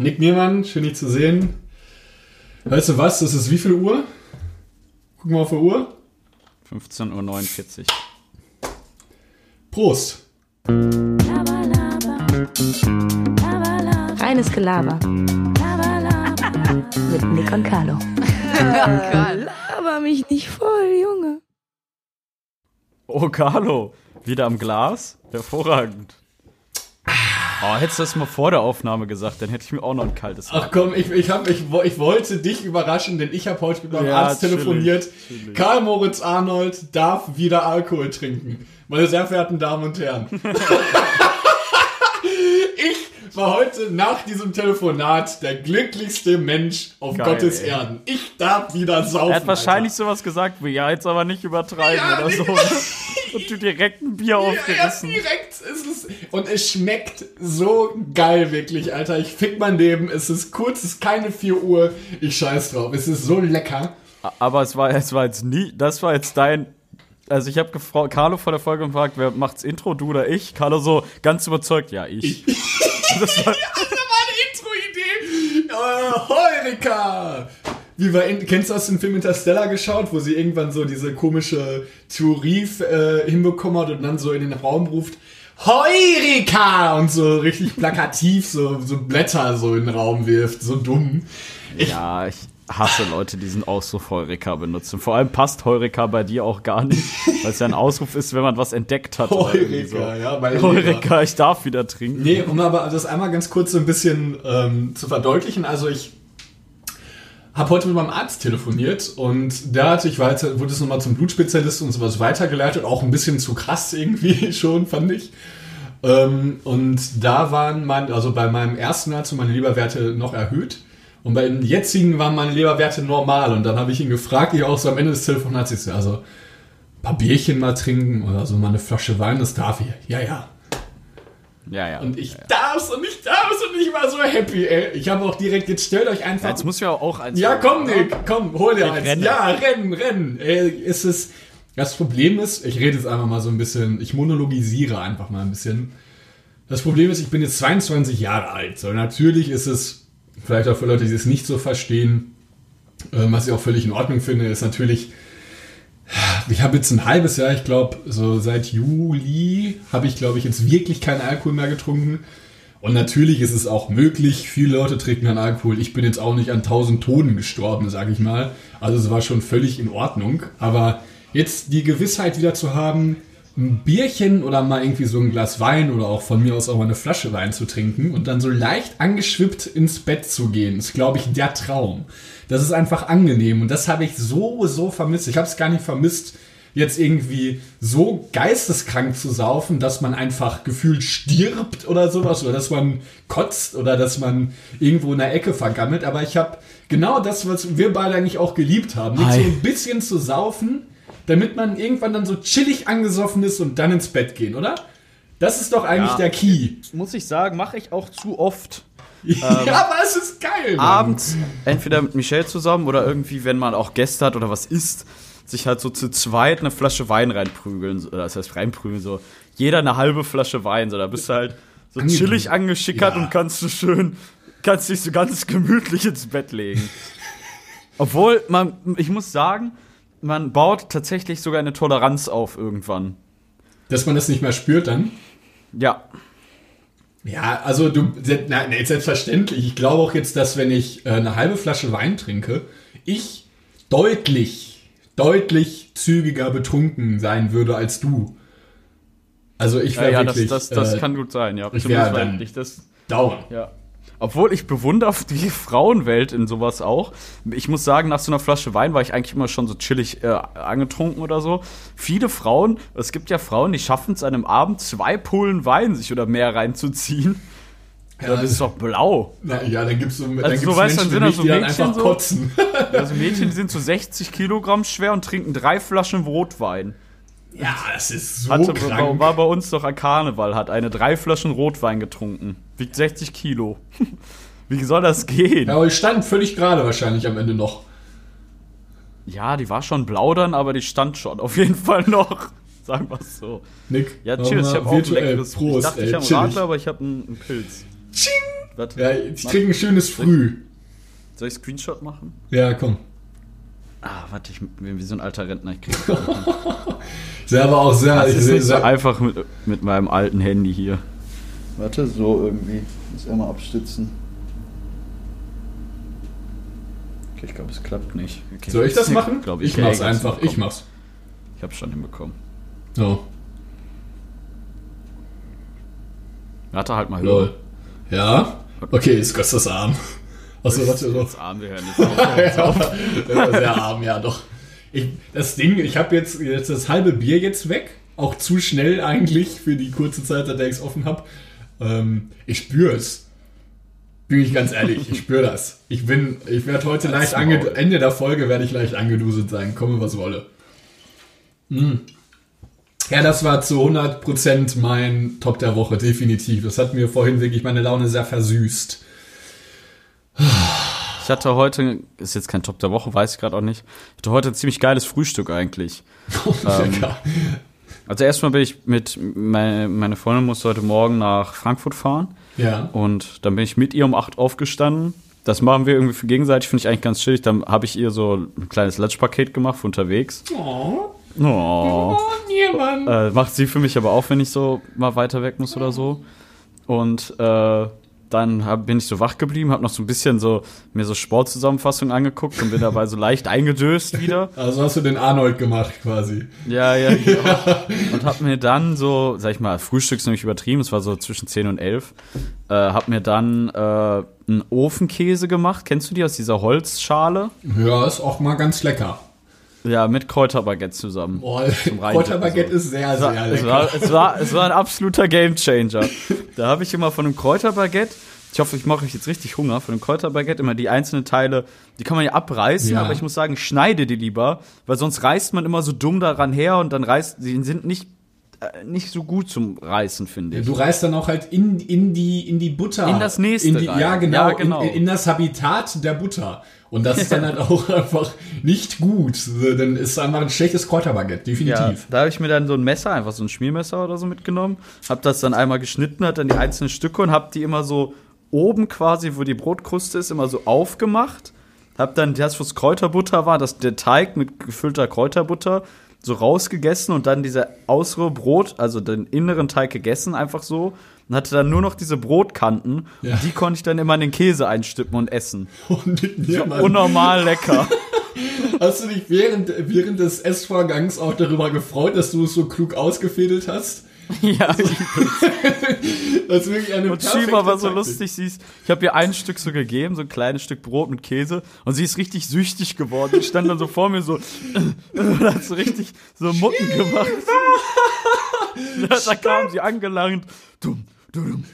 Nick Niermann, schön dich zu sehen. Weißt du was, das ist wie viel Uhr? Gucken wir auf die Uhr. 15.49 Uhr. Prost. Reines Gelaber. Mit Nick und Carlo. Laber mich nicht voll, Junge. Oh, Carlo, wieder am Glas? Hervorragend. Oh, hättest du das mal vor der Aufnahme gesagt, dann hätte ich mir auch noch ein kaltes Ach komm, ich, ich, hab, ich, ich wollte dich überraschen, denn ich habe heute mit meinem Ja, Arzt chillig, telefoniert. chillig. Karl Moritz Arnold darf wieder Alkohol trinken. Meine sehr verehrten Damen und Herren. ich war heute nach diesem Telefonat der glücklichste Mensch auf Geil, Gottes ey. Erden. Ich darf wieder saufen. Er hat wahrscheinlich Alter. sowas gesagt wie, ja, jetzt aber nicht übertreiben Ja, oder so. Und du direkt ein Bier Ja, erst aufgerissen. direkt ist es. Und es schmeckt so geil, wirklich, Alter. Ich fick mein Leben. Es ist kurz, es ist keine 4 Uhr. Ich scheiß drauf. Es ist so lecker. Aber es war, es war jetzt nie, das war jetzt dein. Also ich habe gefragt, Carlo vor der Folge gefragt, wer macht's Intro, du oder ich? Carlo so ganz überzeugt, ja, ich. Das war, Das war eine Intro-Idee. Äh, Heureka! Wie in, kennst du aus dem Film Interstellar geschaut, wo sie irgendwann so diese komische Theorie äh, hinbekommen hat und dann so in den Raum ruft, Heureka! Und so richtig plakativ so, so Blätter so in den Raum wirft. So dumm. ja, ich hasse Leute, die diesen Ausruf Heureka benutzen. Vor allem passt Heureka bei dir auch gar nicht, weil es ja ein Ausruf ist, wenn man was entdeckt hat. Heureka, so. ja. Weil Heureka, ich darf wieder trinken. Nee, um aber das einmal ganz kurz so ein bisschen ähm, zu verdeutlichen. Also ich habe heute mit meinem Arzt telefoniert und der hatte ich weiter, wurde es nochmal zum Blutspezialisten und sowas weitergeleitet, auch ein bisschen zu krass irgendwie schon, fand ich. Ähm, und da waren mein, also bei meinem ersten Arzt meine Leberwerte noch erhöht. Und bei dem jetzigen waren meine Leberwerte normal. Und dann habe ich ihn gefragt, ich auch so am Ende des Telefonats, ich so, also ein paar Bierchen mal trinken oder so mal eine Flasche Wein, das darf ich. Ja, ja. Ja, ja. Und ich darf's und ich darf's und ich war so happy, ey. Ich habe auch direkt, jetzt stellt euch einfach. Jetzt muss ja auch eins. ja, komm, Nick, komm, hol dir Ich eins. renne. Ja, rennen, rennen. Ey, ist es. Das Problem ist, ich rede jetzt einfach mal so ein bisschen, ich monologisiere einfach mal ein bisschen. Das Problem ist, ich bin jetzt 22 Jahre alt. So, natürlich ist es, vielleicht auch für Leute, die es nicht so verstehen, ähm, was ich auch völlig in Ordnung finde, ist natürlich, ich habe jetzt ein halbes Jahr, ich glaube, so seit Juli habe ich, glaube ich, jetzt wirklich keinen Alkohol mehr getrunken. Und natürlich ist es auch möglich, viele Leute trinken an Alkohol. Ich bin jetzt auch nicht an 1000 Toten gestorben, sage ich mal. Also es war schon völlig in Ordnung. Aber jetzt die Gewissheit wieder zu haben, ein Bierchen oder mal irgendwie so ein Glas Wein oder auch von mir aus auch mal eine Flasche Wein zu trinken und dann so leicht angeschwippt ins Bett zu gehen, ist, glaube ich, der Traum. Das ist einfach angenehm und das habe ich so, so vermisst. Ich habe es gar nicht vermisst, jetzt irgendwie so geisteskrank zu saufen, dass man einfach gefühlt stirbt oder sowas oder dass man kotzt oder dass man irgendwo in der Ecke vergammelt. Aber ich habe genau das, was wir beide eigentlich auch geliebt haben, nicht so ein bisschen zu saufen, damit man irgendwann dann so chillig angesoffen ist und dann ins Bett gehen, oder? Das ist doch eigentlich Ja. der Key. Muss ich sagen, mache ich auch zu oft. ja, aber es ist geil. Mann. abends entweder mit Michelle zusammen oder irgendwie, wenn man auch Gäste hat oder was isst, sich halt so zu zweit eine Flasche Wein reinprügeln. Oder das heißt reinprügeln, so jeder eine halbe Flasche Wein. So, da bist du halt so chillig angeschickert Ja. und kannst du schön, kannst dich so ganz gemütlich ins Bett legen. Obwohl, man, ich muss sagen, man baut tatsächlich sogar eine Toleranz auf irgendwann. Dass man das nicht mehr spürt dann. Ja. Ja, also du, na, nee, selbstverständlich. Ich glaube auch jetzt, dass wenn ich äh, eine halbe Flasche Wein trinke, ich deutlich, deutlich zügiger betrunken sein würde als du. Also ich Ja, wäre ja, das, wirklich das, das äh, kann gut sein, ja. ich Zumindest wär weil dann- ich das down. Ja. Obwohl ich bewundere die Frauenwelt in sowas auch. Ich muss sagen, nach so einer Flasche Wein war ich eigentlich immer schon so chillig äh, angetrunken oder so. Viele Frauen, es gibt ja Frauen, die schaffen es an einem Abend zwei Pullen Wein sich oder mehr reinzuziehen. Ja, das ist doch blau. Na, ja, dann gibt's so, dann Also gibt's so, weißt du, Menschen dann sind mich, da die so dann einfach Mädchen so- kotzen. Also Mädchen, die sind so 60 Kilogramm schwer und trinken drei Flaschen Rotwein. ja, das ist so Hatte, krank. war bei uns doch an Karneval, hat eine drei Flaschen Rotwein getrunken. Wiegt 60 Kilo. Wie soll das gehen? Ja, aber ich stand völlig gerade wahrscheinlich am Ende noch. Ja, die war schon blau dann, aber die stand schon auf jeden Fall noch. Sagen wir es so. Nick. Ja, cheers, ich habe auch ein leckeres. Prost, ich dachte, ey, ich habe einen. Radler, aber ich habe einen Pilz. Ching! Warte. Ja, ich krieg ein schönes Früh. Soll ich Screenshot machen? Ja, komm. Ah, warte, ich bin wie so ein alter Rentner. Ich krieg aber auch sehr. das ich ist nicht so einfach mit, mit meinem alten Handy hier. Warte, so irgendwie. Muss einmal abstützen. Okay, ich glaube, es klappt nicht. Okay. Soll ich das machen? Glaub ich mach's ich hab's einfach. Ich hinbekommen. mach's. Ich hab's schon hinbekommen. So, Warte halt mal lol. Ja? Okay, ist Gott das arm. Achso, warte, doch. Das arm, wir hören jetzt ja, das war sehr arm, ja doch. Ich, das Ding, ich habe jetzt, jetzt das halbe Bier jetzt weg. Auch zu schnell eigentlich für die kurze Zeit, der ich es offen habe. Ähm, ich spüre es. Bin ich ganz ehrlich, ich spüre das. Ich bin, ich werde heute leicht Maul. ange Ende der Folge werde ich leicht angeduselt sein, komme was wolle. Mm. Ja, das war zu 100% mein Top der Woche, definitiv. Das hat mir vorhin wirklich meine Laune sehr versüßt. Ich hatte heute, ist jetzt kein Top der Woche, weiß ich gerade auch nicht. Ich hatte heute ein ziemlich geiles Frühstück eigentlich. Ähm, Lecker. Also erstmal bin ich mit, meine, meine Freundin musste heute Morgen nach Frankfurt fahren. Ja. Und dann bin ich mit ihr um 8 aufgestanden. Das machen wir irgendwie für gegenseitig, finde ich eigentlich ganz chillig. Dann habe ich ihr so ein kleines Lunchpaket gemacht für unterwegs. Oh, Oh. oh niemand. Äh, macht sie für mich aber auch, wenn ich so mal weiter weg muss oder so. Und äh, dann hab, bin ich so wach geblieben, habe noch so ein bisschen so mir so Sportzusammenfassungen angeguckt und bin dabei so leicht eingedöst wieder. Also hast du den Arnold gemacht quasi. Ja, ja, genau. Und hab mir dann so, sag ich mal, Frühstücks nämlich übertrieben, es war so zwischen 10 und 11, äh, hab mir dann äh, einen Ofenkäse gemacht. Kennst du die aus dieser Holzschale? Ja, ist auch mal ganz lecker. Ja, mit Kräuterbaguette zusammen. Reindippen Kräuterbaguette so. ist sehr, Es war, sehr es, lecker. war, es, war, es war ein absoluter Gamechanger. Da habe ich immer von einem Kräuterbaguette, ich hoffe, ich mache euch jetzt richtig Hunger, von einem Kräuterbaguette immer die einzelnen Teile, die kann man ja abreißen, Ja. aber ich muss sagen, schneide die lieber, weil sonst reißt man immer so dumm daran her und dann reißt, die sind nicht, nicht so gut zum Reißen, finde ich. Du reißt dann auch halt in, in, die, in die Butter. In das nächste In die, ja, genau. Ja, genau. In, in das Habitat der Butter. Und das ist dann halt auch einfach nicht gut. Dann ist es einfach ein schlechtes Kräuterbaguette, Ja, definitiv. da habe ich mir dann so ein Messer, einfach so ein Schmiermesser oder so mitgenommen, habe das dann einmal geschnitten, hat dann die einzelnen Stücke und habe die immer so oben quasi, wo die Brotkruste ist, immer so aufgemacht. Hab dann das, was Kräuterbutter war, das, der Teig mit gefüllter Kräuterbutter, so rausgegessen und dann dieser äußere Brot, also den inneren Teig gegessen, einfach so. Und hatte dann nur noch diese Brotkanten. Ja. Und die konnte ich dann immer in den Käse einstippen und essen. Und mit mir, Mann, Unnormal lecker. hast du dich während, während des Essvorgangs auch darüber gefreut, dass du es so klug ausgefädelt hast? ja, Das ist wirklich eine Und Shiva war so Taktik. lustig, sie ist, ich habe ihr ein Stück so gegeben, so ein kleines Stück Brot mit Käse und sie ist richtig süchtig geworden. Die stand dann so vor mir so und hat so richtig so Mucken gemacht. da, kam sie angelangt. Dumm, dumm.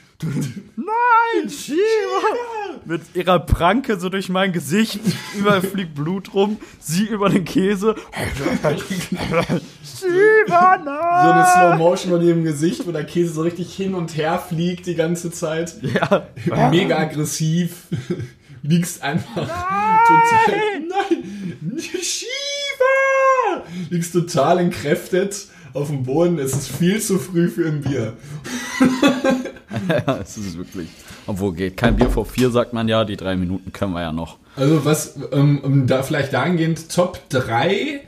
Nein, Shiva! Mit ihrer Pranke so durch mein Gesicht, überall fliegt Blut rum, sie über den Käse. Shiva, nein! So eine Slow Motion von ihrem Gesicht, wo der Käse so richtig hin und her fliegt die ganze Zeit. Ja. Mega aggressiv. Liegst einfach total. Nein! Shiva! Liegst total entkräftet auf dem Boden. Es ist viel zu früh für ein Bier. Ja, es ist wirklich. Obwohl geht kein Bier vor vier, sagt man ja. Die drei Minuten können wir ja noch. Also was, ähm, um da vielleicht dahingehend Top 3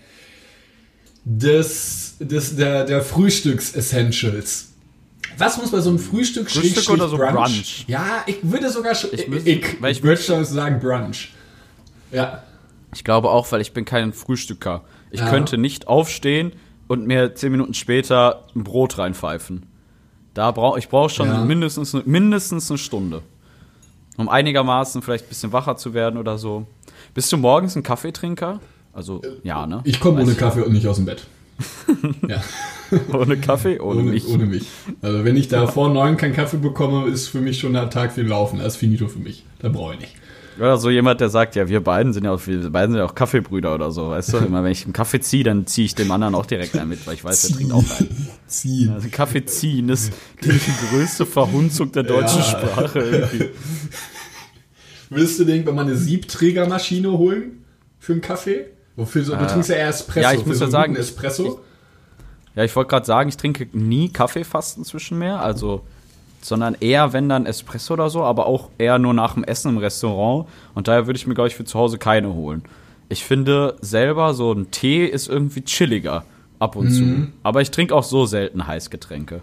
des, des, der, der Frühstücks-Essentials. Was muss bei so einem Frühstück, Frühstück Schrägstrich oder so Brunch? Ja, ich würde sogar schon, ich, ich, ich, ich würde schon sagen Brunch. Ja. Ich glaube auch, weil ich bin kein Frühstücker. Ich Ja. könnte nicht aufstehen und mir zehn Minuten später ein Brot reinpfeifen. Da brauch, ich brauche schon Ja. mindestens, mindestens eine Stunde. Um einigermaßen vielleicht ein bisschen wacher zu werden oder so. Bist du morgens ein Kaffeetrinker? Also, ja, ne? Ich komme ohne Kaffee und nicht aus dem Bett. ja, Ohne Kaffee? Ohne, ohne, mich. ohne mich. Also wenn ich da vor neun keinen Kaffee bekomme, ist für mich schon der Tag viel laufen. Das ist finito für mich. Da brauche ich nicht. Oder so jemand, der sagt, ja, wir beiden sind ja auch, wir beiden sind ja auch Kaffeebrüder oder so, weißt du? Immer wenn ich einen Kaffee ziehe, dann ziehe ich dem anderen auch direkt einen mit, weil ich weiß, der trinkt auch einen. Ziehen. Also Kaffee ziehen ist die größte Verhunzung der deutschen Ja. Sprache irgendwie. Würdest du dir irgendwann mal eine Siebträgermaschine holen für einen Kaffee? Wofür so, du trinkst ja eher Espresso. Äh, ja, ich Für muss so ja sagen, Espresso. Ja, ich wollte gerade sagen, ich trinke nie Kaffee fast inzwischen mehr. Also sondern eher, wenn dann Espresso oder so, aber auch eher nur nach dem Essen im Restaurant. Und daher würde ich mir, glaube ich, für zu Hause keine holen. Ich finde selber, so ein Tee ist irgendwie chilliger ab und zu. Aber ich trinke auch so selten Heißgetränke.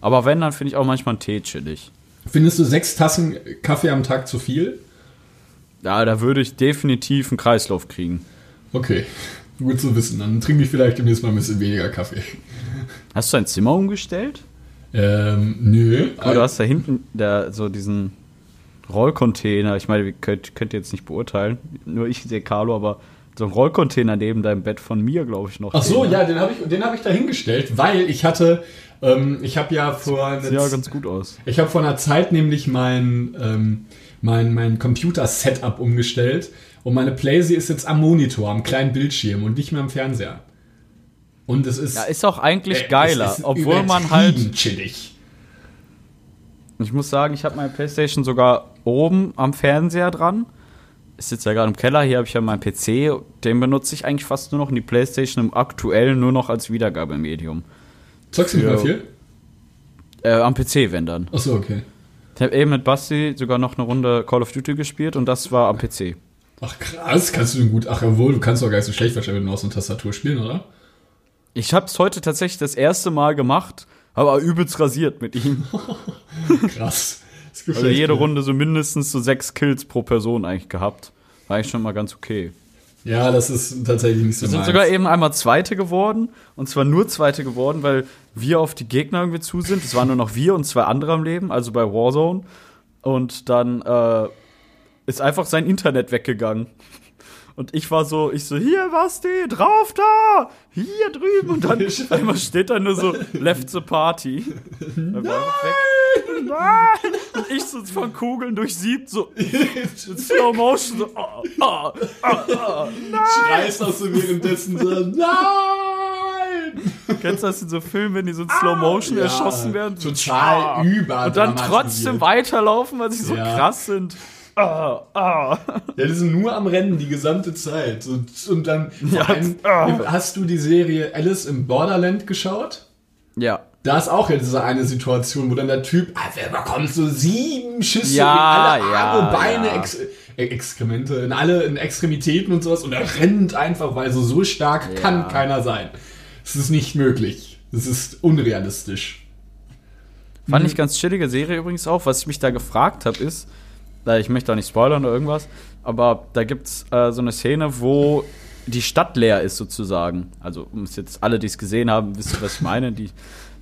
Aber wenn, dann finde ich auch manchmal einen Tee chillig. Findest du sechs Tassen Kaffee am Tag zu viel? Ja, da würde ich definitiv einen Kreislauf kriegen. Okay, gut zu wissen. Dann trinke ich vielleicht demnächst mal ein bisschen weniger Kaffee. Hast du dein Zimmer umgestellt? Ähm, nö. Aber du hast da hinten da, so diesen Rollcontainer. Ich meine, ihr könnt, könnt ihr jetzt nicht beurteilen. Nur ich sehe Carlo, aber so ein Rollcontainer neben deinem Bett von mir, glaube ich, noch. Ach so, stehen, ne? ja, den habe ich, den hab ich da hingestellt, weil ich hatte, ähm, ich habe ja vor einer Sieht ja ganz gut aus. Ich habe vor einer Zeit nämlich mein, ähm, mein, mein Computer-Setup umgestellt und meine Playsee ist jetzt am Monitor, am kleinen Bildschirm und nicht mehr am Fernseher. Und es ist. Ja, ist auch eigentlich äh, geiler, obwohl man halt. chillig. Ich muss sagen, ich habe meine Playstation sogar oben am Fernseher dran. Ist jetzt ja gerade im Keller, hier habe ich ja meinen PC, den benutze ich eigentlich fast nur noch in die Playstation im aktuell nur noch als Wiedergabemedium. Zockst du nicht mehr viel? Äh, am PC, wenn dann. Ach so, okay. Ich habe eben mit Basti sogar noch eine Runde Call of Duty gespielt und das war am PC. Ach krass, kannst du denn gut. Ach jawohl, du kannst doch gar nicht so schlecht wahrscheinlich mit Maus und Tastatur spielen, oder? Ich habe es heute tatsächlich das erste Mal gemacht, aber übelst rasiert mit ihm. Krass. Das Also jede mir. Runde so mindestens so sechs Kills pro Person eigentlich gehabt. War eigentlich schon mal ganz okay. Ja, das ist tatsächlich nicht so Wir sind meins. sogar eben einmal Zweite geworden. Und zwar nur Zweite geworden, weil wir auf die Gegner irgendwie zu sind. Es waren nur noch wir und zwei andere am Leben, also bei Warzone. Und dann äh, ist einfach sein Internet weggegangen. Und ich war so, ich so, hier, Basti, drauf da, hier drüben. Und dann einmal steht da nur so, left the party. Weg. Nein! Und ich so von Kugeln durchsiebt, so in Slow Motion, so, ah, ah, ah, ah. Schreist auch so währenddessen so, nein! Kennst du das in so Filmen, wenn die so in Slow Motion Ja, erschossen werden? Total ah. über. Und dann trotzdem weiterlaufen, weil sie so Ja. krass sind. Ah, ah. Ja, die sind nur am Rennen die gesamte Zeit. Und, und dann Ja, allem, ah. hast du die Serie Alice im Borderland geschaut? Ja. Da ist auch ja diese eine Situation, wo dann der Typ, ah, wer bekommt so sieben Schüsse Ja, in alle Arme, ja, Beine, ja. Ex äh, Exkremente, in alle in Extremitäten und sowas und er rennt einfach, weil so, so stark kann keiner sein. Es ist nicht möglich. Es ist unrealistisch. Fand ich ganz chillige Serie übrigens auch. Was ich mich da gefragt habe, ist, ich möchte auch nicht spoilern oder irgendwas, aber da gibt's äh, so eine Szene, wo die Stadt leer ist sozusagen. Also, um es jetzt alle, die es gesehen haben, wissen, was ich meine. Die,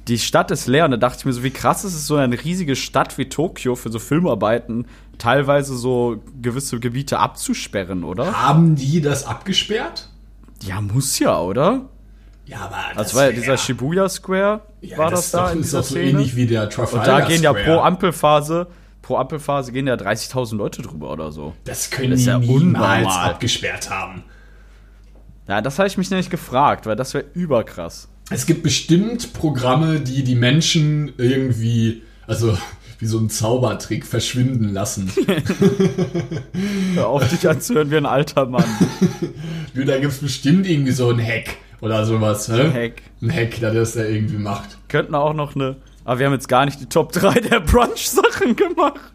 die Stadt ist leer und da dachte ich mir so, wie krass ist es, so eine riesige Stadt wie Tokio für so Filmarbeiten teilweise so gewisse Gebiete abzusperren, oder? Haben die das abgesperrt? Ja, muss ja, oder? Ja, aber Das war ja dieser Shibuya Square, Ja, war das das, da doch, in ist dieser doch so Szene? ähnlich wie der Trafalgar Und da gehen ja Square. pro Ampelphase, pro Ampelphase gehen ja 30.000 Leute drüber oder so. Das können Das die ja niemals unnormal. abgesperrt haben. Ja, das habe ich mich nämlich gefragt, weil das wäre überkrass. Es gibt bestimmt Programme, die die Menschen irgendwie, also wie so ein Zaubertrick, verschwinden lassen. Hör auf, dich anzuhören wie ein alter Mann. Du, da gibt es bestimmt irgendwie so einen Hack oder sowas. Ein Hack. Ein Hack, der das da irgendwie macht. Könnten auch noch eine. Aber wir haben jetzt gar nicht die Top 3 der Brunch-Sachen gemacht.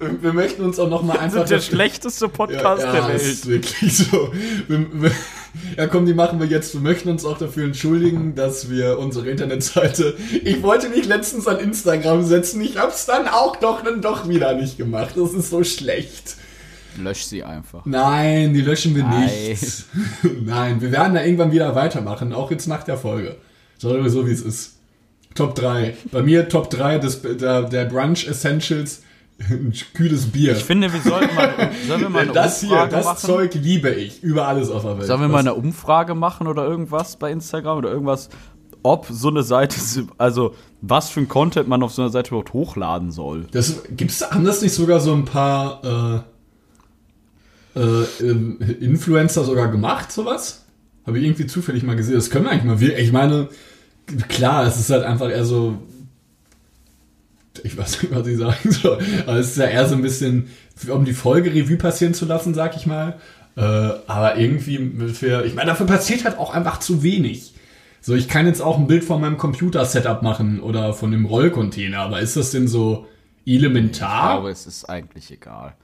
Wir möchten uns auch noch mal Das einfach... ist der schlechteste ja, Podcast ja, der ist Welt. wirklich so. Wir, wir, ja, komm, die machen wir jetzt. Wir möchten uns auch dafür entschuldigen, dass wir unsere Internetseite. Ich wollte mich letztens an Instagram setzen. Ich hab's dann auch doch dann doch wieder nicht gemacht. Das ist so schlecht. Lösch sie einfach. Nein, die löschen wir Nein. nicht. Nein, wir werden da irgendwann wieder weitermachen, auch jetzt nach der Folge. So, so wie es ist. Top 3. Bei mir Top 3 des, der, der Brunch Essentials. Ein kühles Bier. Ich finde, wir sollten mal, sollen wir mal eine das hier, Umfrage das machen? Zeug liebe ich. Über alles auf der Welt. Sollen wir mal eine Umfrage machen oder irgendwas bei Instagram oder irgendwas, ob so eine Seite, also was für ein Content man auf so einer Seite überhaupt hochladen soll? Das, gibt's, haben das nicht sogar so ein paar äh, äh, ähm, Influencer sogar gemacht, sowas? Habe ich irgendwie zufällig mal gesehen. Das können wir eigentlich mal. Ich meine, klar, es ist halt einfach eher so. Ich weiß nicht, was ich sagen soll. Aber es ist ja eher so ein bisschen, um die Folge Revue passieren zu lassen, sag ich mal. Äh, aber irgendwie für. Ich meine, dafür passiert halt auch einfach zu wenig. So, ich kann jetzt auch ein Bild von meinem Computer-Setup machen oder von dem Rollcontainer, aber ist das denn so Ich elementar? glaube, es ist eigentlich egal.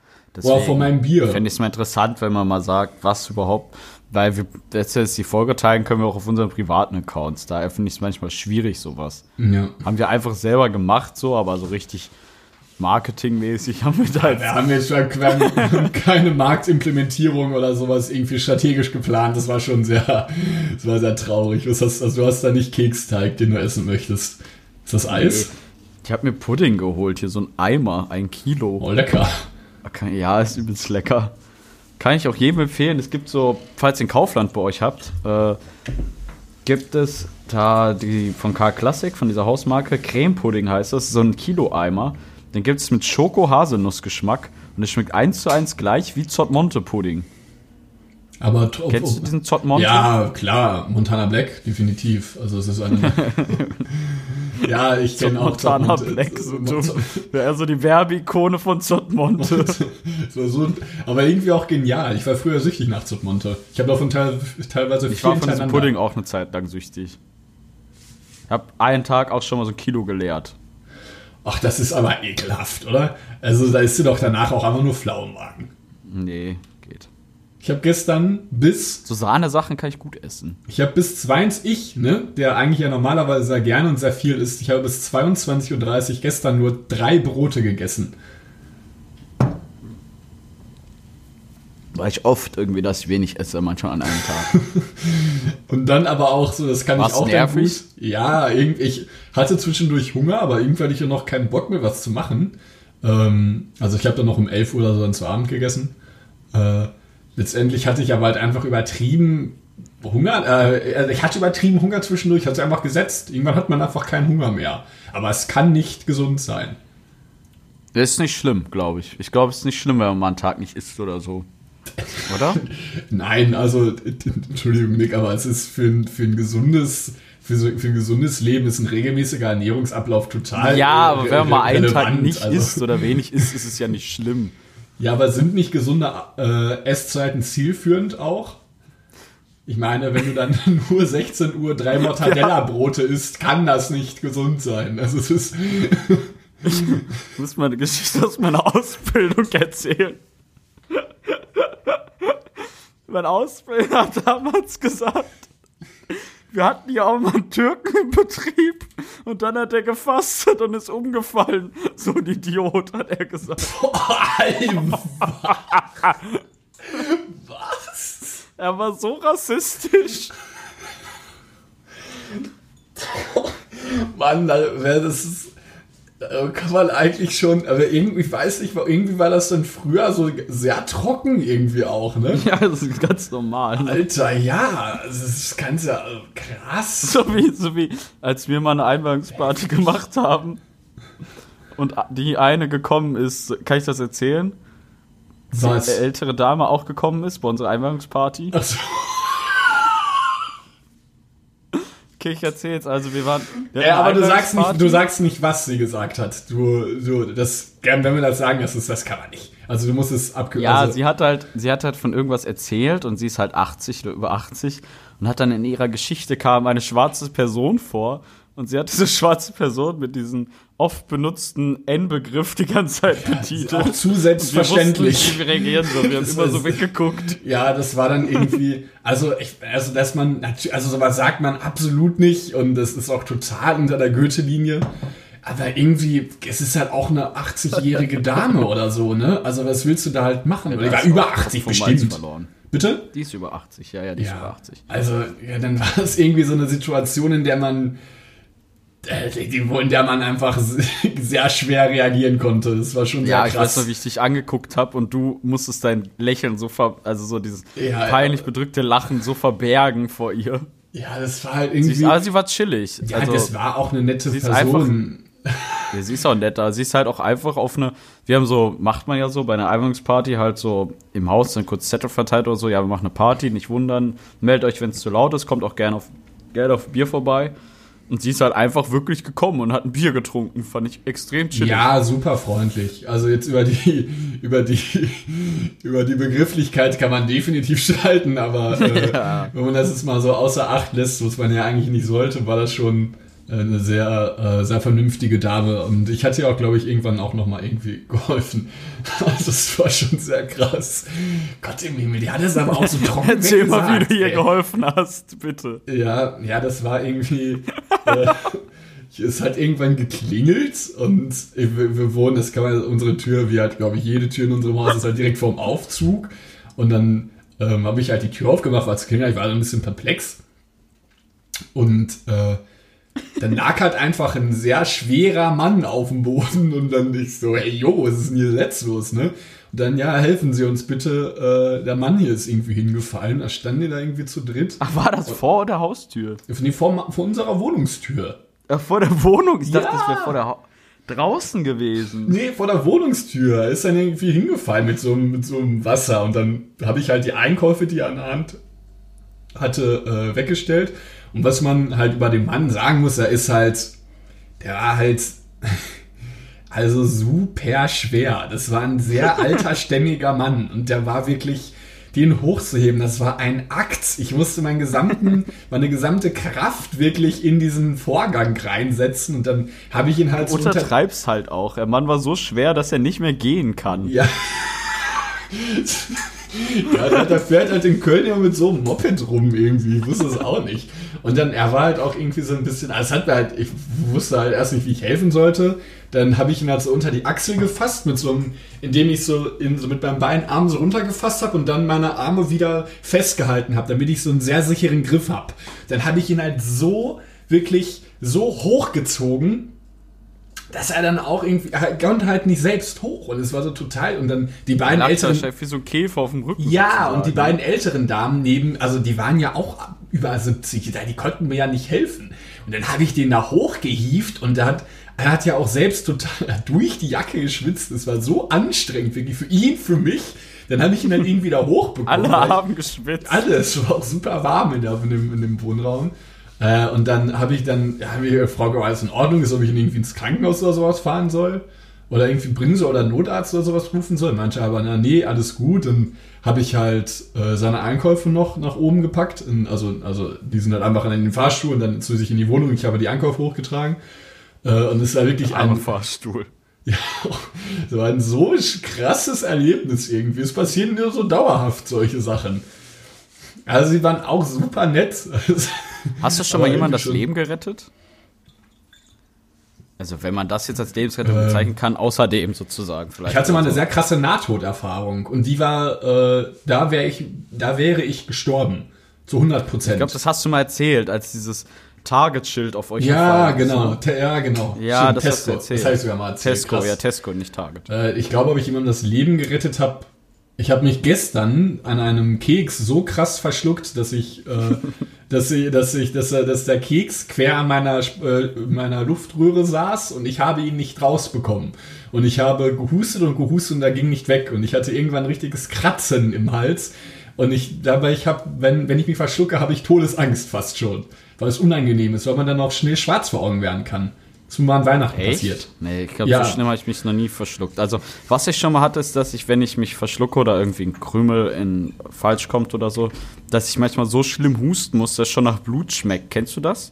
Oder von meinem Bier. Fände ich es mal interessant, wenn man mal sagt, was überhaupt, weil wir jetzt jetzt die Folge teilen können wir auch auf unseren privaten Accounts. Da finde ich es manchmal schwierig, sowas. Ja. Haben wir einfach selber gemacht, so, aber so richtig marketingmäßig haben wir da jetzt. Wir haben jetzt schon keine Marktimplementierung oder sowas irgendwie strategisch geplant. Das war schon sehr, das war sehr traurig. Was hast, also du hast da nicht Keksteig, den du essen möchtest. Ist das Eis? Ich habe mir Pudding geholt, hier so ein Eimer, ein Kilo. Oh, lecker. Ja, ist übelst lecker. Kann ich auch jedem empfehlen. Es gibt so, falls ihr ein Kaufland bei euch habt, äh, gibt es da die von Karl Classic, von dieser Hausmarke, Creme Pudding heißt das, so ein Kilo-Eimer. Den gibt es mit Schoko-Haselnuss-Geschmack und es schmeckt eins zu eins gleich wie Zottmonte-Pudding. Aber to- Kennst du diesen Zottmonte? Ja, klar, Montana Black, definitiv. Also es ist eine. ja, ich kenne auch Montana. Black, so so die Werbeikone von Zottmonte. so, so, aber irgendwie auch genial. Ich war früher süchtig nach Zottmonte. Ich habe davon teil, teilweise Ich war von diesem. Pudding auch eine Zeit lang süchtig. Ich habe einen Tag auch schon mal so ein Kilo geleert. Ach, das ist aber ekelhaft, oder? Also da ist du doch danach auch einfach nur flau im Magen. Nee. Ich habe gestern bis, So Sahnesachen kann ich gut essen. ich habe bis 22, ich, ne, der eigentlich ja normalerweise sehr gerne und sehr viel isst, ich habe bis 22.30 Uhr gestern nur drei Brote gegessen. Weil ich oft irgendwie das wenig esse, manchmal an einem Tag. Und dann aber auch so, das kann War's ich auch nervig? gut. Ja, irgendwie, ich hatte zwischendurch Hunger, aber irgendwie hatte ich ja noch keinen Bock mehr, was zu machen. Ähm, also ich habe dann noch um 11 Uhr oder so dann zu Abend gegessen. Äh, letztendlich hatte ich aber halt einfach übertrieben Hunger. Äh, also ich hatte übertrieben Hunger zwischendurch, hatte einfach gesetzt. Irgendwann hat man einfach keinen Hunger mehr. Aber es kann nicht gesund sein. Das ist nicht schlimm, glaube ich. Ich glaube, es ist nicht schlimm, wenn man mal einen Tag nicht isst oder so. Oder? Nein, also, Entschuldigung, Nick, aber es ist für ein, für ein gesundes, für, so, für ein gesundes Leben ist ein regelmäßiger Ernährungsablauf total. ja, aber wenn man mal einen Tag nicht Also- isst oder wenig isst, ist es ja nicht schlimm. Ja, aber sind nicht gesunde äh, Esszeiten zielführend auch? Ich meine, wenn du dann nur 16 Uhr drei Mortadella-Brote isst, kann das nicht gesund sein. Also es ist. Ich muss mal eine Geschichte aus meiner Ausbildung erzählen. mein Ausbilder hat damals gesagt, wir hatten ja auch mal einen Türken im Betrieb und dann hat er gefastet und ist umgefallen. So ein Idiot, hat er gesagt. Was? Er war so rassistisch. Mann, das ist, kann man eigentlich schon, aber irgendwie, ich weiß nicht, irgendwie war das dann früher so sehr trocken irgendwie auch, ne? Ja, das ist ganz normal. Ne? Alter, ja, das ist ganz ja krass. So wie, so wie als wir mal eine Einweihungsparty gemacht haben und die eine gekommen ist, kann ich das erzählen? Was? Die ältere Dame auch gekommen ist bei unserer Einweihungsparty. Achso. Okay, ich erzähl's. Also wir waren. wir Ja, aber du sagst, nicht, du sagst nicht, was sie gesagt hat. Du, du, das, wenn wir das sagen, das, ist, das kann man nicht. Also du musst es abge... Ja, also, sie hat halt, sie hat halt von irgendwas erzählt und sie ist halt 80 oder über 80 und hat dann in ihrer Geschichte kam eine schwarze Person vor und sie hat diese schwarze Person mit diesem oft benutzten N-Begriff die ganze Zeit betitelt. auch zu Wir wussten selbstverständlich. nicht, wie wir reagieren sollen. Wir haben immer so weggeguckt. Ja, das war dann irgendwie, also ich, also dass man, also sowas sagt man absolut nicht und das ist auch total unter der Goethe-Linie. Aber irgendwie, es ist halt auch eine 80-jährige Dame oder so, ne? Also was willst du da halt machen? Oder die war über 80 Vom Mainz bestimmt. verloren. Bitte? Die ist über 80, ja, ja, die ist über Ja, 80. also ja, dann war es irgendwie so eine Situation, in der man, wo- in der man einfach sehr schwer reagieren konnte. Das war schon sehr Ja, ich krass. weiß noch, wie ich dich angeguckt habe und du musstest dein Lächeln so ver also so dieses Ja, peinlich bedrückte Lachen so verbergen vor ihr. ja, das war halt Sie irgendwie. ist, aber sie war chillig. ja, also, das war auch eine nette ist Person. Ja, sie ist auch netter. Sie ist halt auch einfach auf eine. Wir haben so, macht man ja so bei einer Einweihungsparty halt so im Haus dann kurz Zettel verteilt oder so. Ja, wir machen eine Party, nicht wundern. Meldet euch, wenn es zu laut ist. Kommt auch gerne auf, gerne auf Bier vorbei. Und sie ist halt einfach wirklich gekommen und hat ein Bier getrunken. Fand ich extrem chillig. Ja, super freundlich. Also jetzt über die, über die, über die Begrifflichkeit kann man definitiv schalten, aber äh, Ja. wenn man das jetzt mal so außer Acht lässt, was man ja eigentlich nicht sollte, war das schon eine sehr, äh, sehr vernünftige Dame. Und ich hatte ihr auch, glaube ich, irgendwann auch nochmal irgendwie geholfen. Also das war schon sehr krass. Gott im Himmel, die hat es aber auch so trocken Erzähl mal, wie gesagt, du ihr geholfen hast, bitte. Ja, ja, das war irgendwie. äh, es hat irgendwann geklingelt und wir, wir wohnen, das kann man, unsere Tür, wie halt, glaube ich, jede Tür in unserem Haus ist halt direkt vorm Aufzug. Und dann ähm, habe ich halt die Tür aufgemacht, war es klingelt, ich war so ein bisschen perplex. Und äh, dann lag halt einfach ein sehr schwerer Mann auf dem Boden und dann ich so, hey, jo, was ist denn hier jetzt los, ne? Und dann, ja, helfen Sie uns bitte, äh, der Mann hier ist irgendwie hingefallen, da standen die da irgendwie zu dritt. Ach, war das vor der Haustür? Nee, vor, vor unserer Wohnungstür. Ach, vor der Wohnung? Ich dachte, Ja. das wäre vor der ha draußen gewesen. Nee, vor der Wohnungstür. Er ist dann irgendwie hingefallen mit so, einem- mit so einem Wasser. Und dann habe ich halt die Einkäufe, die er an der Hand hatte, äh, weggestellt. Und was man halt über den Mann sagen muss, er ist halt, der war halt, also super schwer. Das war ein sehr alter, stämmiger Mann. Und der war wirklich, den hochzuheben, das war ein Akt. Ich musste meinen gesamten, meine gesamte Kraft wirklich in diesen Vorgang reinsetzen. Und dann habe ich ihn halt so unter, Untertreib's halt auch. Der Mann war so schwer, dass er nicht mehr gehen kann. Ja. ja, der, fährt halt in Köln immer mit so einem Moped rum irgendwie. Ich wusste es auch nicht. Und dann, er war halt auch irgendwie so ein bisschen, also hat mir halt, ich wusste halt erst nicht, wie ich helfen sollte. Dann habe ich ihn halt so unter die Achsel gefasst, mit so einem, indem ich so, in, so mit meinem Bein Arm so runtergefasst habe und dann meine Arme wieder festgehalten habe, damit ich so einen sehr sicheren Griff habe. Dann habe ich ihn halt so, wirklich so hochgezogen, dass er dann auch irgendwie, er konnte halt nicht selbst hoch und es war so total, und dann die beiden da älteren, wie so ein Käfer auf dem Rücken. ja, und die beiden älteren Damen neben, also die waren ja auch über 70, die konnten mir ja nicht helfen. Und dann habe ich den da hochgehieft und der hat, er hat ja auch selbst total durch die Jacke geschwitzt. Es war so anstrengend, wirklich für ihn, für mich. Dann habe ich ihn dann irgendwie da hochbekommen. Alle haben geschwitzt. alles, es war auch super warm in, der, in, dem, in dem Wohnraum. Äh, und dann habe ich dann, ja, habe ich gefragt, ob alles in Ordnung ist, ob ich ihn irgendwie ins Krankenhaus oder sowas fahren soll. Oder irgendwie bringen soll oder Notarzt oder sowas rufen soll. Manche aber, na nee, alles gut. Dann habe ich halt äh, seine Einkäufe noch nach oben gepackt. In, also, also die sind halt einfach in den Fahrstuhl und dann zu sich in die Wohnung. Ich habe die Einkäufe hochgetragen. Äh, und es war wirklich ein, Fahrstuhl. ja, so ein so krasses Erlebnis irgendwie. Es passieren nur so dauerhaft solche Sachen. Also sie waren auch super nett. Hast du schon mal jemand das schon. Leben gerettet? Also, wenn man das jetzt als Lebensrettung Ähm. bezeichnen kann, außerdem sozusagen vielleicht. Ich hatte mal eine sehr krasse Nahtoderfahrung und die war, äh, da wäre ich, da wäre ich gestorben. Zu 100 Prozent. Ich glaube, das hast du mal erzählt, als dieses Target-Schild auf euch ja, genau. ne? Te ja, genau. Ja, Stimmt, das hast du erzählt. Das habe ich sogar mal erzählt. Tesco, Krass. ja, Tesco, nicht Target. Äh, ich glaube, ob ich jemandem das Leben gerettet habe. Ich habe mich gestern an einem Keks so krass verschluckt, dass ich, äh, dass ich, dass ich, dass, er- dass der Keks quer an meiner, äh, meiner Luftröhre saß und ich habe ihn nicht rausbekommen. Und ich habe gehustet und gehustet und er ging nicht weg. Und ich hatte irgendwann ein richtiges Kratzen im Hals. Und ich, dabei, ich habe, wenn, wenn ich mich verschlucke, habe ich Todesangst fast schon. Weil es unangenehm ist, weil man dann auch schnell schwarz vor Augen werden kann. Das ist mir mal an Weihnachten passiert. Nee, ich glaube, Ja. so schnell habe ich mich noch nie verschluckt. Also, was ich schon mal hatte, ist, dass ich, wenn ich mich verschlucke oder irgendwie ein Krümel in falsch kommt oder so, dass ich manchmal so schlimm husten muss, dass es schon nach Blut schmeckt. Kennst du das?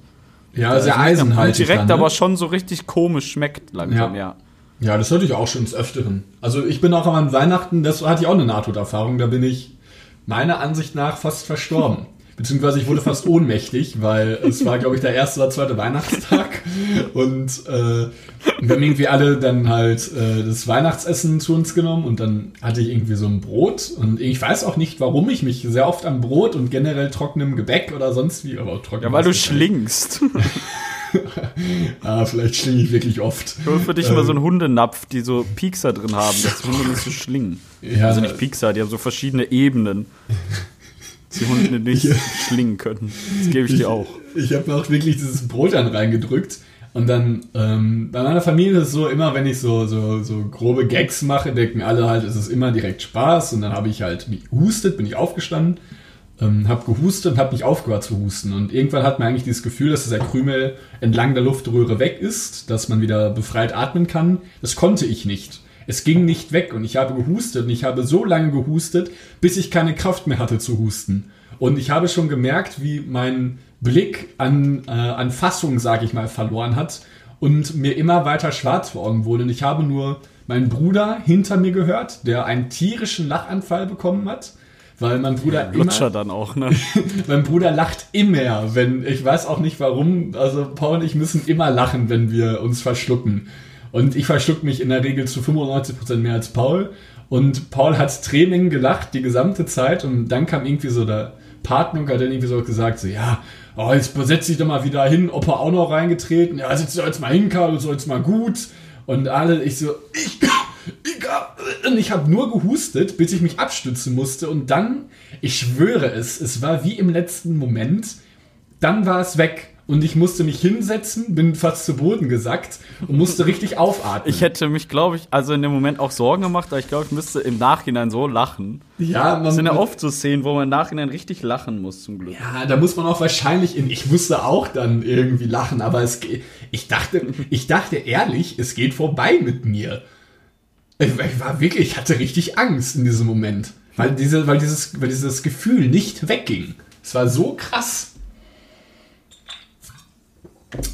Ja, sehr Also Blut eisenhaltig. Direkt, dann, ne? aber schon so richtig komisch schmeckt langsam, ja. Ja, das hatte ich auch schon des Öfteren. Also ich bin auch an Weihnachten, das hatte ich auch eine Nahtoderfahrung, da bin ich meiner Ansicht nach fast verstorben. Beziehungsweise ich wurde fast ohnmächtig, weil es war, glaube ich, der erste oder zweite Weihnachtstag. Und äh, wir haben irgendwie alle dann halt äh, das Weihnachtsessen zu uns genommen und dann hatte ich irgendwie so ein Brot. Und ich weiß auch nicht, warum ich mich sehr oft am Brot und generell trockenem Gebäck oder sonst wie, aber trocken. Ja, weil du schlingst. Ah, vielleicht schlinge ich wirklich oft. Hol für dich Ähm. mal so einen Hundenapf, die so Piekser drin haben, dass Hunde nicht so schlingen. Ja, Also nicht Piekser, die haben so verschiedene Ebenen. Die Hunde nicht Ja. schlingen können. Das gebe ich dir auch. Ich habe auch wirklich dieses Brot dann reingedrückt. Und dann, ähm, bei meiner Familie ist es so, immer wenn ich so, so, so grobe Gags mache, denken alle halt, es ist immer direkt Spaß. Und dann habe ich halt gehustet, bin ich aufgestanden ähm, habe gehustet und habe nicht aufgehört zu husten. Und irgendwann hat man eigentlich dieses Gefühl, dass dieser Krümel entlang der Luftröhre weg ist, dass man wieder befreit atmen kann. Das konnte ich nicht. Es ging nicht weg und ich habe gehustet und ich habe so lange gehustet, bis ich keine Kraft mehr hatte zu husten. Und ich habe schon gemerkt, wie mein Blick an, äh, an Fassung, sage ich mal, verloren hat und mir immer weiter schwarz vor Augen wurde. Und ich habe nur meinen Bruder hinter mir gehört, der einen tierischen Lachanfall bekommen hat. Weil mein Bruder ja, immer, dann auch, ne? mein Bruder lacht immer, wenn, ich weiß auch nicht warum, also Paul und ich müssen immer lachen, wenn wir uns verschlucken. Und ich verschluck mich in der Regel zu 95% mehr als Paul. Und Paul hat Tränen gelacht die gesamte Zeit. Und dann kam irgendwie so der Partner und hat dann irgendwie so gesagt, so, ja, oh, jetzt setz dich doch mal wieder hin, Opa auch noch reingetreten, ja, setz dich jetzt mal hin, Karl, so jetzt mal gut. Und alle, ich so, ich, ich, und ich habe nur gehustet, bis ich mich abstützen musste. Und dann, ich schwöre es, es war wie im letzten Moment, dann war es weg und ich musste mich hinsetzen, bin fast zu Boden gesackt und musste richtig aufatmen. Ich hätte mich, glaube ich, also in dem Moment auch Sorgen gemacht, aber ich glaube, ich müsste im Nachhinein so lachen. Ja, man, das sind ja oft so Szenen, wo man im Nachhinein richtig lachen muss, zum Glück. Ja, da muss man auch wahrscheinlich in, ich musste auch dann irgendwie lachen, aber es, ich dachte, ich dachte ehrlich, es geht vorbei mit mir. Ich war wirklich, ich hatte richtig Angst in diesem Moment, weil, diese, weil, dieses, weil dieses Gefühl nicht wegging. Es war so krass.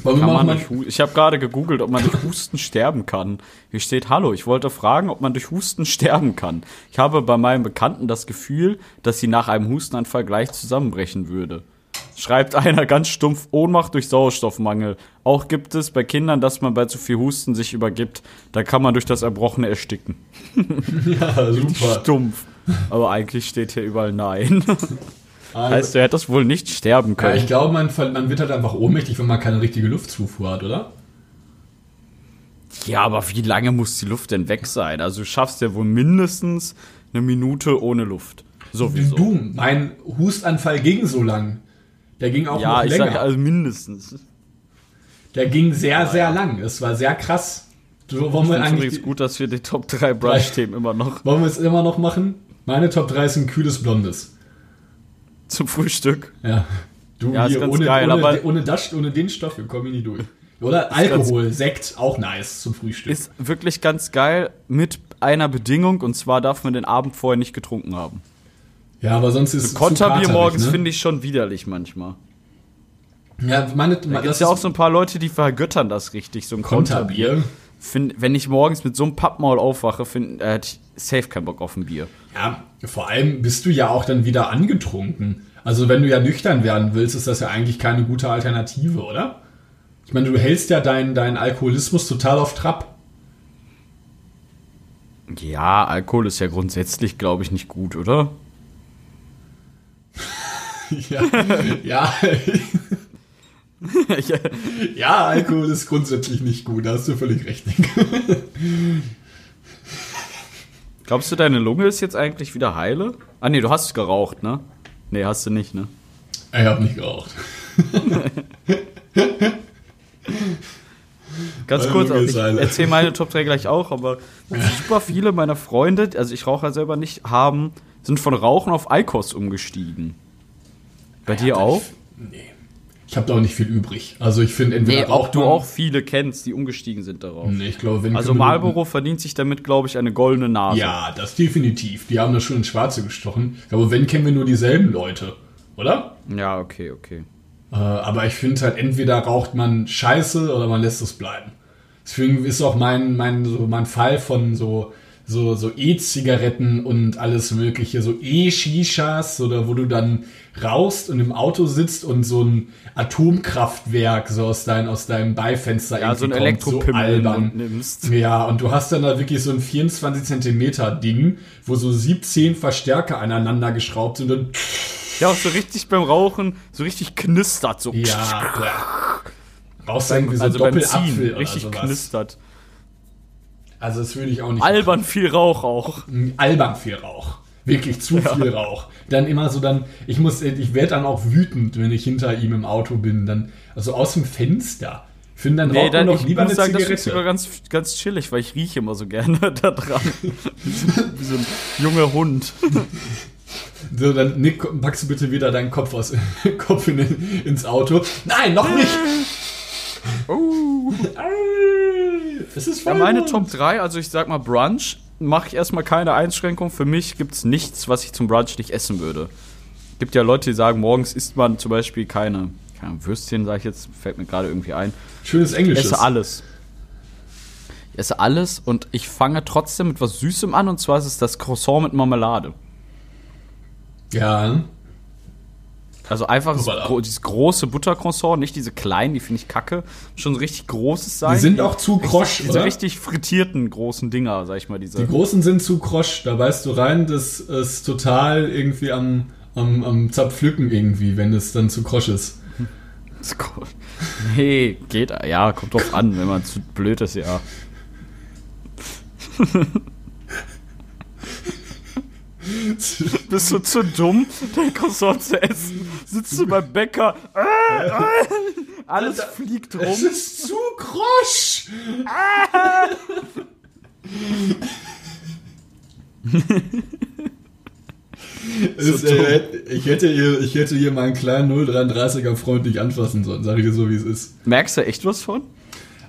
Wollen wir mal ich habe gerade gegoogelt, ob man durch Husten sterben kann. Hier steht, hallo, ich wollte fragen, ob man durch Husten sterben kann. Ich habe bei meinem Bekannten das Gefühl, dass sie nach einem Hustenanfall gleich zusammenbrechen würde. Schreibt einer ganz stumpf Ohnmacht durch Sauerstoffmangel. Auch gibt es bei Kindern, dass man bei zu viel Husten sich übergibt. Da kann man durch das Erbrochene ersticken. Ja, super. Stumpf. Aber eigentlich steht hier überall Nein. Also, heißt, du hättest wohl nicht sterben können. Ja, ich glaube, man, man wird halt einfach ohnmächtig, wenn man keine richtige Luftzufuhr hat, oder? Ja, aber wie lange muss die Luft denn weg sein? Also du schaffst ja wohl mindestens eine Minute ohne Luft. Sowieso. Du, mein Hustanfall ging so lang. Der ging auch ja, noch länger. Ja, ich sag also mindestens. Der ging sehr, ja, sehr ja. lang. Es war sehr krass. So, wollen wir eigentlich übrigens gut, dass wir die Top 3 Brush-Themen immer noch. Wollen wir es immer noch machen? Meine Top 3 sind kühles Blondes. Zum Frühstück. Ja. Du, ja, hier, ohne, geil, ohne, ohne, das, ohne den Stoff, wir kommen nie durch. Oder Alkohol, Sekt, auch nice zum Frühstück. Ist wirklich ganz geil mit einer Bedingung und zwar darf man den Abend vorher nicht getrunken haben. Ja, aber sonst ist es. Konterbier morgens ne? finde ich schon widerlich manchmal. Ja, meine, da gibt ja auch so ein paar Leute, die vergöttern das richtig, so ein Konterbier. Konterbier. Find, wenn ich morgens mit so einem Pappmaul aufwache, find, äh, hätte ich safe keinen Bock auf ein Bier. Ja, vor allem bist du ja auch dann wieder angetrunken. Also wenn du ja nüchtern werden willst, ist das ja eigentlich keine gute Alternative, oder? Ich meine, du hältst ja deinen dein Alkoholismus total auf Trab. Ja, Alkohol ist ja grundsätzlich, glaube ich, nicht gut, oder? ja, ja. ja, Alkohol ist grundsätzlich nicht gut, da hast du völlig recht. Glaubst du, deine Lunge ist jetzt eigentlich wieder heile? Ah, nee, du hast geraucht, ne? Nee, hast du nicht, ne? Ich hab nicht geraucht. Ganz kurz, also ich erzähle meine Top 3 gleich auch, aber super viele meiner Freunde, also ich rauche ja selber nicht, haben, sind von Rauchen auf Eikos umgestiegen. Bei ja, dir auch? Nee. Ich habe da auch nicht viel übrig. Also ich finde entweder nee, auch du auch viele kennst, die umgestiegen sind darauf. Nee, ich glaube, wenn Also Marlboro verdient sich damit, glaube ich, eine goldene Nase. Ja, das definitiv. Die haben das schon ins Schwarze gestochen. Aber wenn kennen wir nur dieselben Leute, oder? Ja, okay, okay. Äh, aber ich finde halt, entweder raucht man Scheiße oder man lässt es bleiben. Deswegen ist auch mein, mein, so mein Fall von so so, so E-Zigaretten und alles mögliche, so E-Shishas oder wo du dann raust und im Auto sitzt und so ein Atomkraftwerk so aus, dein, aus deinem Beifenster ja, so ein Elektropimmel so nimmst. Ja, und du hast dann da wirklich so ein 24 Zentimeter Ding, wo so 17 Verstärker aneinander geschraubt sind und ja, auch so richtig beim Rauchen, so richtig knistert, so. Ja, Brauchst du irgendwie so also Doppelapfel richtig sowas. knistert. Also das würde ich auch nicht. Albern machen. viel Rauch auch. Albern viel Rauch. Wirklich zu ja. viel Rauch. Dann immer so dann, ich muss, ich werde dann auch wütend, wenn ich hinter ihm im Auto bin. Dann, also aus dem Fenster. Ich finde dann nee, dann, noch lieber eine sagen, Zigarette. Das ist sogar ganz, ganz chillig, weil ich rieche immer so gerne da dran. wie, so, ein junger Hund. So, dann Nick, packst du bitte wieder deinen Kopf, aus, Kopf in, ins Auto. Nein, noch nicht! Oh. Es ist Ja, voll meine bunt. Top 3, also ich sag mal Brunch, mache ich erstmal keine Einschränkung. Für mich gibt es nichts, was ich zum Brunch nicht essen würde. Gibt ja Leute, die sagen, morgens isst man zum Beispiel keine, keine Würstchen, sage ich jetzt, fällt mir gerade irgendwie ein. Schönes Ich Englisches. esse alles. Ich esse alles und ich fange trotzdem mit was Süßem an und zwar ist es das Croissant mit Marmelade. Ja. Also einfach gro dieses große Buttercroissant, nicht diese kleinen, die finde ich kacke. Schon so richtig großes sein. Die sind auch zu krosch, Diese oder? richtig frittierten großen Dinger, sag ich mal, diese. Die großen sind zu krosch. Da beißt du rein, das ist total irgendwie am, am, am Zerpflücken irgendwie, wenn es dann zu krosch ist. Nee, geht, ja, kommt drauf an, wenn man zu blöd ist, ja. Bist du zu dumm, dein Croissant zu essen? Sitzt du beim Bäcker? Äh, äh, alles fliegt rum. Es ist zu krosch! Es, äh, ich, hätte hier, ich hätte hier meinen kleinen 033er Freund nicht anfassen sollen, sag ich dir so, wie es ist. Merkst du echt was von?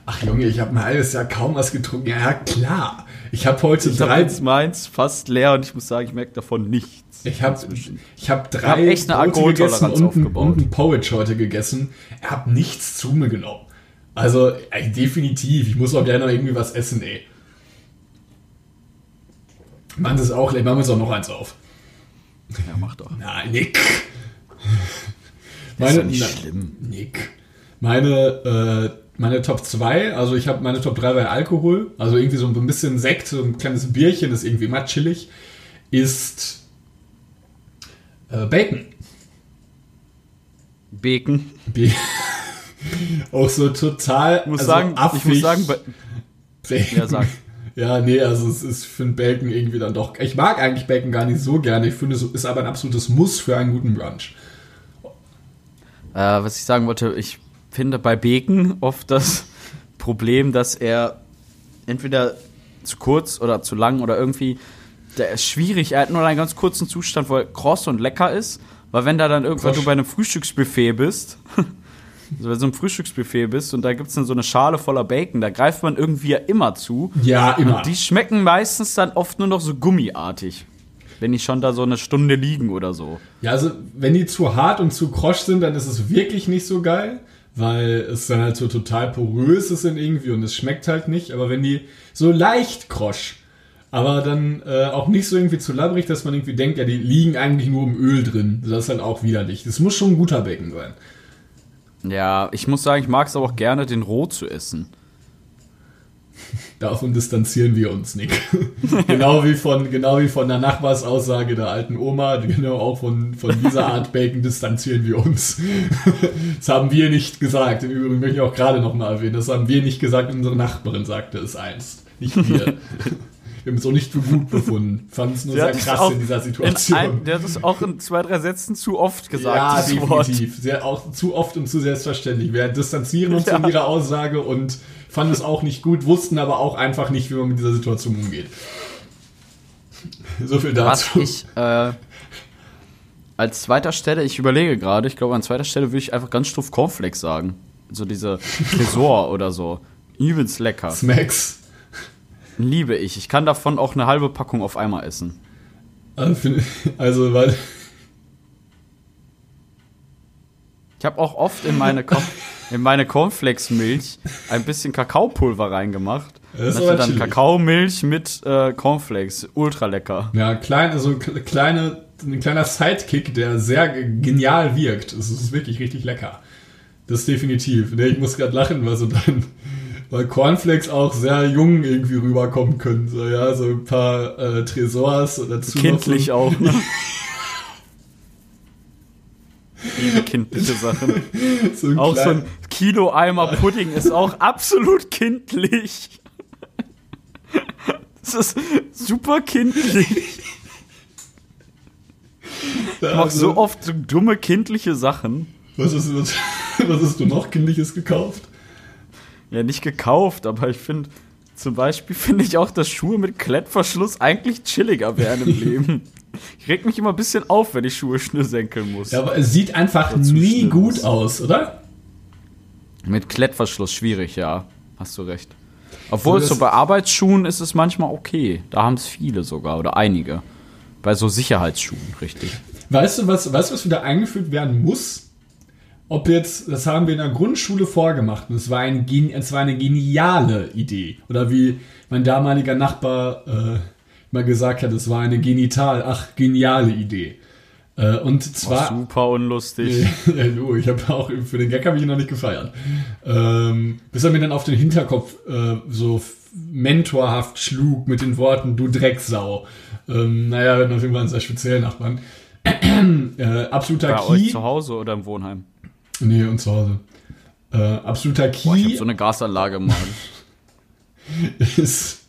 Ach Junge, ich habe ein halbes Jahr kaum was getrunken. Ja, klar. Ich habe heute Ich drei. jetzt meins fast leer und ich muss sagen, ich merke davon nichts. Ich habe ich hab drei hab echt eine gegessen und, ein- und ein Porridge heute gegessen. Er hat nichts zu mir genommen. Also, ey, definitiv. Ich muss auch gerne noch irgendwie was essen, ey. Mann, das ist auch, machen wir uns auch noch eins auf. Ja, mach doch. Nein, Nick. Ist ja nicht na- schlimm. Nick. Meine, äh, meine Top 2, also ich habe meine Top 3 bei Alkohol, also irgendwie so ein bisschen Sekt, so ein kleines Bierchen, ist irgendwie immer chillig, ist äh, Bacon. Bacon. Bi- auch so total Ich muss also sagen, ich affig. muss sagen, Bacon. Ja, sag. Ja, nee, also es ist für ein Bacon irgendwie dann doch. Ich mag eigentlich Bacon gar nicht so gerne. Ich finde, es ist aber ein absolutes Muss für einen guten Brunch. Äh, was ich sagen wollte, ich finde bei Bacon oft das Problem, dass er entweder zu kurz oder zu lang oder irgendwie, der ist schwierig. Er hat nur einen ganz kurzen Zustand, wo er kross und lecker ist. Weil wenn da dann irgendwann Krosch. du bei einem Frühstücksbuffet bist, also bei so einem Frühstücksbuffet bist und da gibt es dann so eine Schale voller Bacon, da greift man irgendwie ja immer zu. Ja, immer. Und die schmecken meistens dann oft nur noch so gummiartig. Wenn die schon da so eine Stunde liegen oder so. Ja, also wenn die zu hart und zu krosch sind, dann ist es wirklich nicht so geil, weil es dann halt so total porös ist in irgendwie und es schmeckt halt nicht. Aber wenn die so leicht krosch, aber dann äh, auch nicht so irgendwie zu labbrig, dass man irgendwie denkt, ja, die liegen eigentlich nur im Öl drin. Das ist halt auch widerlich. Das muss schon ein guter Bacon sein. Ja, ich muss sagen, ich mag es aber auch gerne, den roh zu essen. Davon distanzieren wir uns, Nick. genau, wie von, genau wie von der Nachbarsaussage der alten Oma, genau auch von, von dieser Art Bacon distanzieren wir uns. das haben wir nicht gesagt. Im Übrigen möchte ich auch gerade nochmal erwähnen, das haben wir nicht gesagt, unsere Nachbarin sagte es einst. Nicht wir. Wir haben es auch nicht für gut befunden. Fanden es nur sehr krass auch in dieser In Situation. ein, der hat es auch in zwei, drei Sätzen zu oft gesagt, ja, Wort. definitiv. Sehr, auch zu oft und zu selbstverständlich. Wir distanzieren uns Ja. von ihrer Aussage und fanden es auch nicht gut, wussten aber auch einfach nicht, wie man mit dieser Situation umgeht. So viel Was dazu. ich äh, als zweiter Stelle, ich überlege gerade, ich glaube, an zweiter Stelle würde ich einfach ganz stumpf Cornflakes sagen. So diese Tresor oder so. Übelst lecker. Smacks. Liebe ich. Ich kann davon auch eine halbe Packung auf einmal essen. Also, find- Also, weil. Ich habe auch oft in meine, in meine Cornflakes-Milch ein bisschen Kakaopulver reingemacht. Das ist dann. Kakaomilch mit äh, Cornflakes. Ultra lecker. Ja, klein, also kle- kleine, ein kleiner Sidekick, der sehr ge- genial wirkt. Es ist wirklich richtig lecker. Das definitiv. Ich muss gerade lachen, weil so dann, weil Cornflakes auch sehr jung irgendwie rüberkommen können. So, ja, so ein paar äh, Tresors und dazu. noch Kindlich auch. Ne? Liebe kindliche Sachen. so Auch so ein Kilo Eimer Pudding ist auch absolut kindlich. Das ist super kindlich. Ich mach also, so oft so dumme kindliche Sachen. Was, ist, was, was hast du noch Kindliches gekauft? Ja, nicht gekauft, aber ich finde, zum Beispiel finde ich auch, dass Schuhe mit Klettverschluss eigentlich chilliger wären im Leben. Ich reg mich immer ein bisschen auf, wenn ich Schuhe schnürsenkeln muss. Ja, aber es sieht einfach Dazu nie gut aus, oder? Mit Klettverschluss schwierig, ja. Hast du recht. Obwohl So, so, das- bei Arbeitsschuhen ist es manchmal okay. Da haben es viele sogar oder einige. Bei so Sicherheitsschuhen, richtig. Weißt du, was, weißt du, was wieder eingeführt werden muss? Ob jetzt, das haben wir in der Grundschule vorgemacht und es war, ein, es war eine geniale Idee. Oder wie mein damaliger Nachbar äh, mal gesagt hat, es war eine genital, ach, geniale Idee. Äh, und War zwar. super unlustig. ja, du, ich habe auch für den Gag habe ich ihn noch nicht gefeiert. Ähm, bis er mir dann auf den Hinterkopf äh, so mentorhaft schlug mit den Worten, du Drecksau. Ähm, naja, wir hatten auf jeden Fall einen sehr speziellen Nachbarn. äh, absoluter Bei euch Key. zu Hause oder im Wohnheim? Nee, und zu Hause. Äh, absoluter Boah, ich Key hab so eine Gasanlage im ist,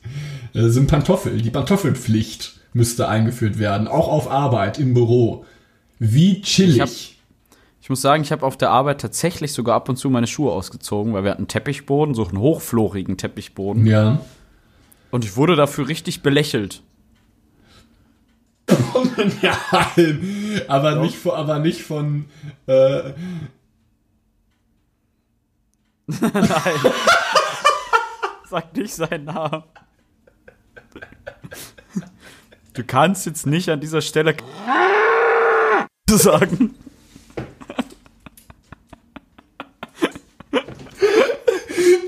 äh, sind Pantoffel. Die Pantoffelpflicht müsste eingeführt werden, auch auf Arbeit, im Büro. Wie chillig. Ich hab- Ich muss sagen, ich habe auf der Arbeit tatsächlich sogar ab und zu meine Schuhe ausgezogen, weil wir hatten Teppichboden, so einen hochflorigen Teppichboden. ja. Und ich wurde dafür richtig belächelt. Nein, aber nicht, von- aber nicht von. Äh, Nein. Sag nicht seinen Namen. Du kannst jetzt nicht an dieser Stelle sagen.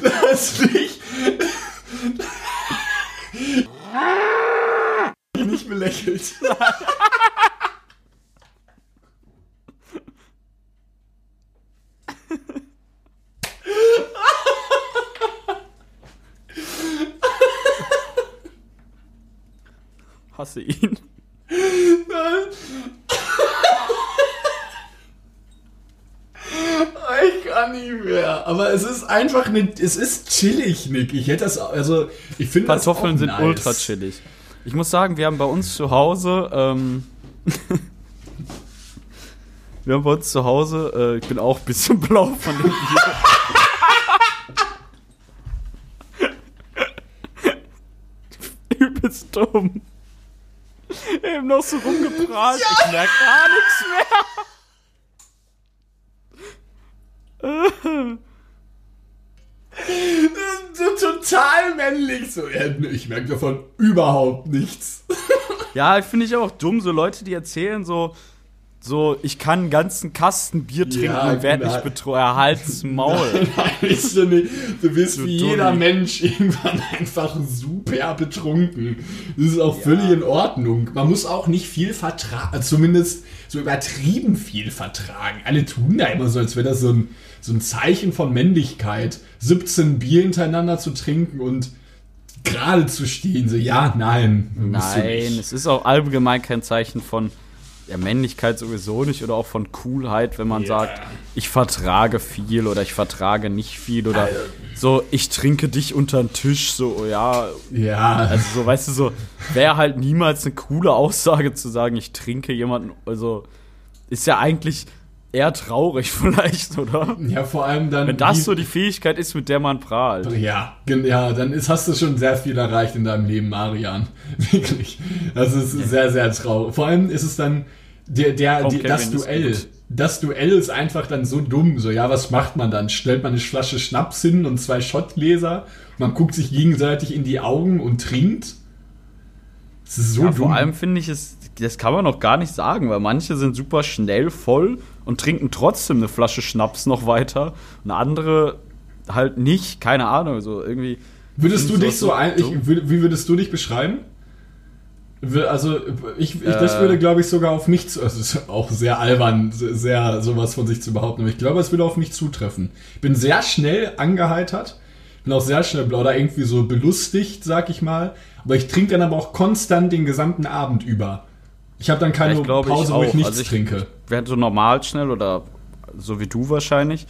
das nicht. nicht belächelt. Hasse ihn. Ich kann nicht mehr. Aber es ist einfach nicht. Es ist chillig, Nick. Ich hätte das. Also, ich finde das. Kartoffeln sind nice. ultra chillig. Ich muss sagen, wir haben bei uns zu Hause, ähm, wir haben bei uns zu Hause, äh, ich bin auch ein bisschen blau von dem Bier. Übelst dumm. Eben noch so rumgeprahlt. Ich merk gar nichts mehr. So total männlich. So, ja, ich merke davon überhaupt nichts. Ja, finde ich auch dumm, so Leute, die erzählen so, so, ich kann einen ganzen Kasten Bier trinken Ja, und werde nicht betrogen. Halt's Maul. Nein, bist du nicht. Du bist Du wie jeder Mensch irgendwann einfach super betrunken. Das ist auch völlig in Ordnung. Man muss auch nicht viel vertragen, zumindest so übertrieben viel vertragen. Alle tun da immer so, als wäre das so ein, so ein Zeichen von Männlichkeit, 17 Bier hintereinander zu trinken und gerade zu stehen. So, ja, nein. Nein, es ist auch allgemein kein Zeichen von der Männlichkeit sowieso nicht oder auch von Coolheit, wenn man Ja. sagt, ich vertrage viel oder ich vertrage nicht viel oder Alter. so, ich trinke dich unter den Tisch, so, ja, Ja, Also so, weißt du, so, wäre halt niemals eine coole Aussage zu sagen, ich trinke jemanden, also ist ja eigentlich eher traurig vielleicht, oder? ja, vor allem dann. Wenn das so die Fähigkeit ist, mit der man prahlt. Ja, ja, dann ist, hast du schon sehr viel erreicht in deinem Leben, Marian. Wirklich. Das ist sehr, sehr traurig. Vor allem ist es dann der, der, die, das Duell. Das Duell ist einfach dann so dumm. So, ja, was macht man dann? Stellt man eine Flasche Schnaps hin und zwei Schottgläser? Man guckt sich gegenseitig in die Augen und trinkt? Das ist so Ja, dumm. vor allem finde ich es, das kann man noch gar nicht sagen, weil manche sind super schnell voll und trinken trotzdem eine Flasche Schnaps noch weiter und andere halt nicht, keine Ahnung, so irgendwie. Würdest du dich so so ein, ich, wie würdest du dich beschreiben? Also ich, ich das Äh. würde glaube ich sogar auf mich zu, also es ist auch sehr albern, sehr sowas von sich zu behaupten, aber ich glaube, es würde auf mich zutreffen. Ich bin sehr schnell angeheitert, bin auch sehr schnell oder irgendwie so belustigt, sag ich mal, aber ich trinke dann aber auch konstant den gesamten Abend über. Ich habe dann keine Ich glaube, Pause, ich wo ich nichts Also ich- trinke. werde so normal schnell oder so wie du wahrscheinlich.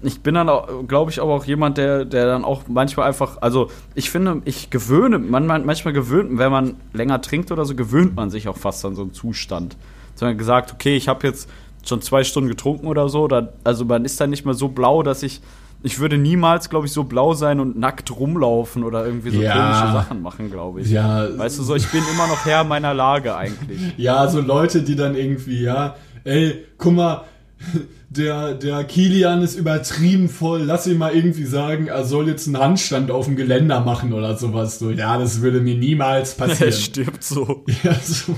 Ich bin dann auch, glaube ich, aber auch jemand, der, der dann auch manchmal einfach, also ich finde, ich gewöhne, man, man, manchmal gewöhnt, wenn man länger trinkt oder so, gewöhnt man sich auch fast an so einen Zustand. Man gesagt, okay, ich habe jetzt schon zwei Stunden getrunken oder so, oder, also man ist dann nicht mehr so blau, dass ich ich würde niemals, glaube ich, so blau sein und nackt rumlaufen oder irgendwie so Ja. komische Sachen machen, glaube ich. Ja. Weißt du so, ich bin immer noch Herr meiner Lage eigentlich. Ja, so Leute, die dann irgendwie, ja, ey, guck mal, der, der Kilian ist übertrieben voll, lass ihn mal irgendwie sagen, er soll jetzt einen Handstand auf dem Geländer machen oder sowas. So, ja, das würde mir niemals Er passieren. stirbt so. ja, so.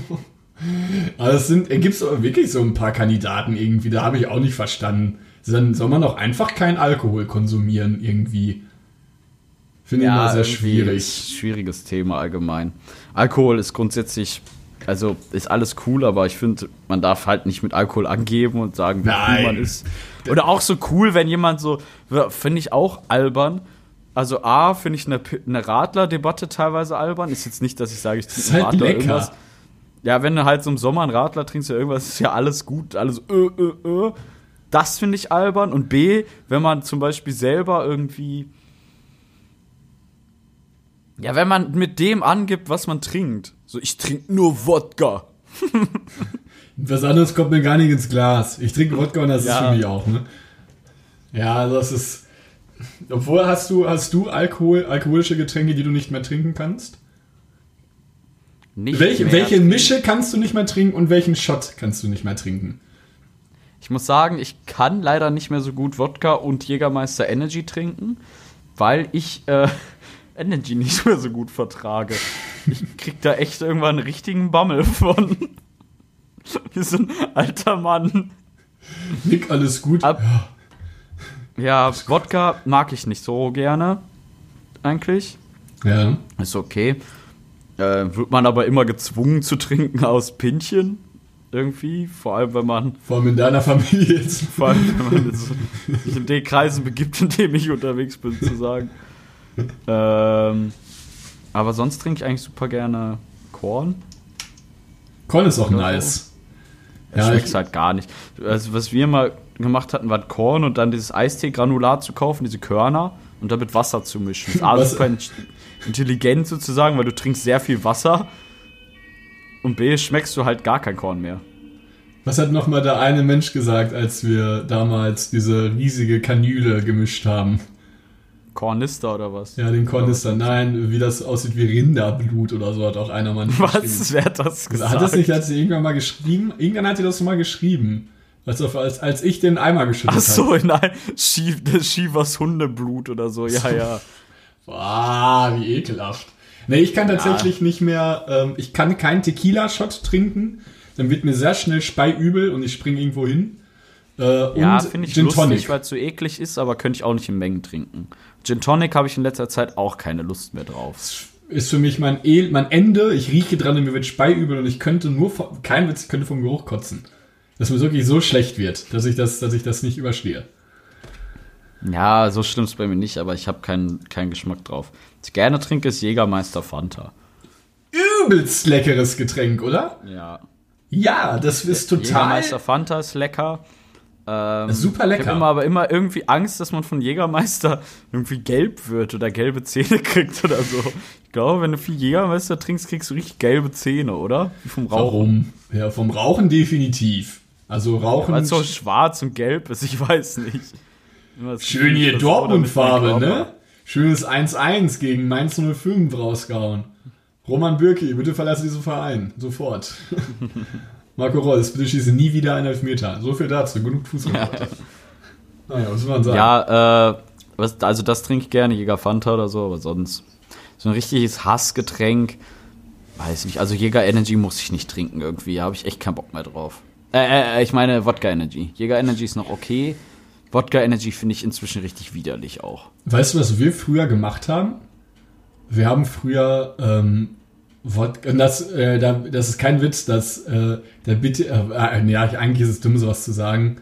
Aber es sind, gibt es wirklich so ein paar Kandidaten irgendwie, da habe ich auch nicht verstanden. Dann soll man doch einfach keinen Alkohol konsumieren irgendwie. Finde ich immer sehr schwierig. Schwieriges Thema allgemein. Alkohol ist grundsätzlich, also ist alles cool, aber ich finde, man darf halt nicht mit Alkohol angeben und sagen, wie Nein. cool man ist. Oder auch so cool, wenn jemand so, finde ich auch albern. Also A, finde ich eine, eine Radler-Debatte teilweise albern. Ist jetzt nicht, dass ich sage, ich trinke halt Radler lecker. irgendwas. Ja, wenn du halt so im Sommer einen Radler trinkst oder irgendwas, ist ja alles gut, alles ö, ö, ö. Das finde ich albern. Und B, wenn man zum Beispiel selber irgendwie. Ja, wenn man mit dem angibt, was man trinkt. So, ich trinke nur Wodka. Was anderes kommt mir gar nicht ins Glas. Ich trinke Wodka und das Ja. ist für mich auch, ne? Ja, das ist. Obwohl hast du, hast du Alkohol, alkoholische Getränke, die du nicht mehr trinken kannst? Nicht Welche, mehr welche trinken. Mische kannst du nicht mehr trinken und welchen Shot kannst du nicht mehr trinken? Ich muss sagen, ich kann leider nicht mehr so gut Wodka und Jägermeister Energy trinken, weil ich äh, Energy nicht mehr so gut vertrage. Ich krieg da echt irgendwann einen richtigen Bammel von. Wie so ein alter Mann. Nick, alles gut? Ab- Ja. Ja, Wodka mag ich nicht so gerne. Eigentlich. ja. Ist okay. Äh, wird man aber immer gezwungen zu trinken aus Pinchen. Irgendwie. Vor allem, wenn man, Vor allem in deiner Familie jetzt. vor allem, wenn man sich in den Kreisen begibt, in denen ich unterwegs bin, zu sagen. Ähm, aber sonst trinke ich eigentlich super gerne Korn. Korn ist auch nice. Ja, Ja, schmeckt halt gar nicht. Also, was wir mal gemacht hatten, war Korn und dann dieses Eistee-Granulat zu kaufen, diese Körner, und damit Wasser zu mischen. Das ist A, Was- super in- intelligent sozusagen, weil du trinkst sehr viel Wasser. Und B, schmeckst du halt gar kein Korn mehr. was hat nochmal der eine Mensch gesagt, als wir damals diese riesige Kanüle gemischt haben? Kornister oder was? Ja, den Kornister. Nein, wie das aussieht wie Rinderblut oder so, hat auch einer mal. Was? Wer hat das gesagt? Hat das nicht, hat sie irgendwann mal geschrieben? Irgendwann hat sie das mal geschrieben. Als, auf- als, als ich den Eimer geschüttet Ach so, nein. Schief, Shivas Hundeblut oder so. Ja, ja. habe. Ah, wie ekelhaft. Nee, ich kann tatsächlich nicht mehr, ähm, ich kann keinen Tequila-Shot trinken. Dann wird mir sehr schnell speiübel und ich springe irgendwo hin. Äh, Ja, und finde ich Gin lustig, weil es so eklig ist, aber könnte ich auch nicht in Mengen trinken. Gin Tonic habe ich in letzter Zeit auch keine Lust mehr drauf. ist für mich mein, El mein Ende. Ich rieche dran und mir wird speiübel und ich könnte nur, vom, kein Witz, ich könnte vom Geruch kotzen. Dass mir wirklich so schlecht wird, dass ich das, dass ich das nicht überstehe. Ja, so schlimm ist bei mir nicht, aber ich habe keinen keinen Geschmack drauf. Was ich gerne trinke, ist Jägermeister Fanta. Übelst leckeres Getränk, oder? Ja. Ja, das ist total Jägermeister Fanta ist lecker. Ähm, super Ich lecker. habe immer aber immer irgendwie Angst, dass man von Jägermeister irgendwie gelb wird oder gelbe Zähne kriegt oder so. Ich glaube, wenn du viel Jägermeister trinkst, kriegst du richtig gelbe Zähne, oder? Wie vom Rauchen. Warum? Ja, vom Rauchen definitiv. Also Rauchen. Weil es so schwarz und gelb ist, ich weiß nicht. Schön hier Dortmund-Farbe, ne? Schönes 1-1 gegen Mainz 05 rausgehauen. Roman Bürki, bitte verlasse diesen Verein. Sofort. Marco Reus, bitte schieße nie wieder einen Elfmeter. So viel dazu. Genug Fußball. Naja, was will man sagen? Ja, äh, was, also das trinke ich gerne, Jäger Fanta oder so, aber sonst so ein richtiges Hassgetränk, weiß nicht. Also Jäger Energy muss ich nicht trinken irgendwie, da habe ich echt keinen Bock mehr drauf. Äh, äh, ich meine Wodka Energy. Jäger Energy ist noch okay. Wodka Energy finde ich inzwischen richtig widerlich auch. Weißt du, was wir früher gemacht haben? Wir haben früher ähm, Wodka, und das, äh, da, das ist kein Witz, dass äh, der bitte, äh, äh, ja, eigentlich ist es dumm, sowas zu sagen,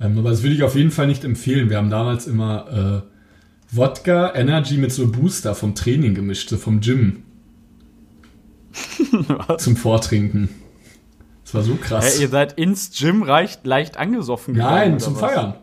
ähm, aber das würde ich auf jeden Fall nicht empfehlen. Wir haben damals immer äh, Wodka Energy mit so Booster vom Training gemischt, so vom Gym. zum Vortrinken. Das war so krass. Hä, ihr seid ins Gym reicht, leicht angesoffen gegangen, Nein, zum was? Feiern.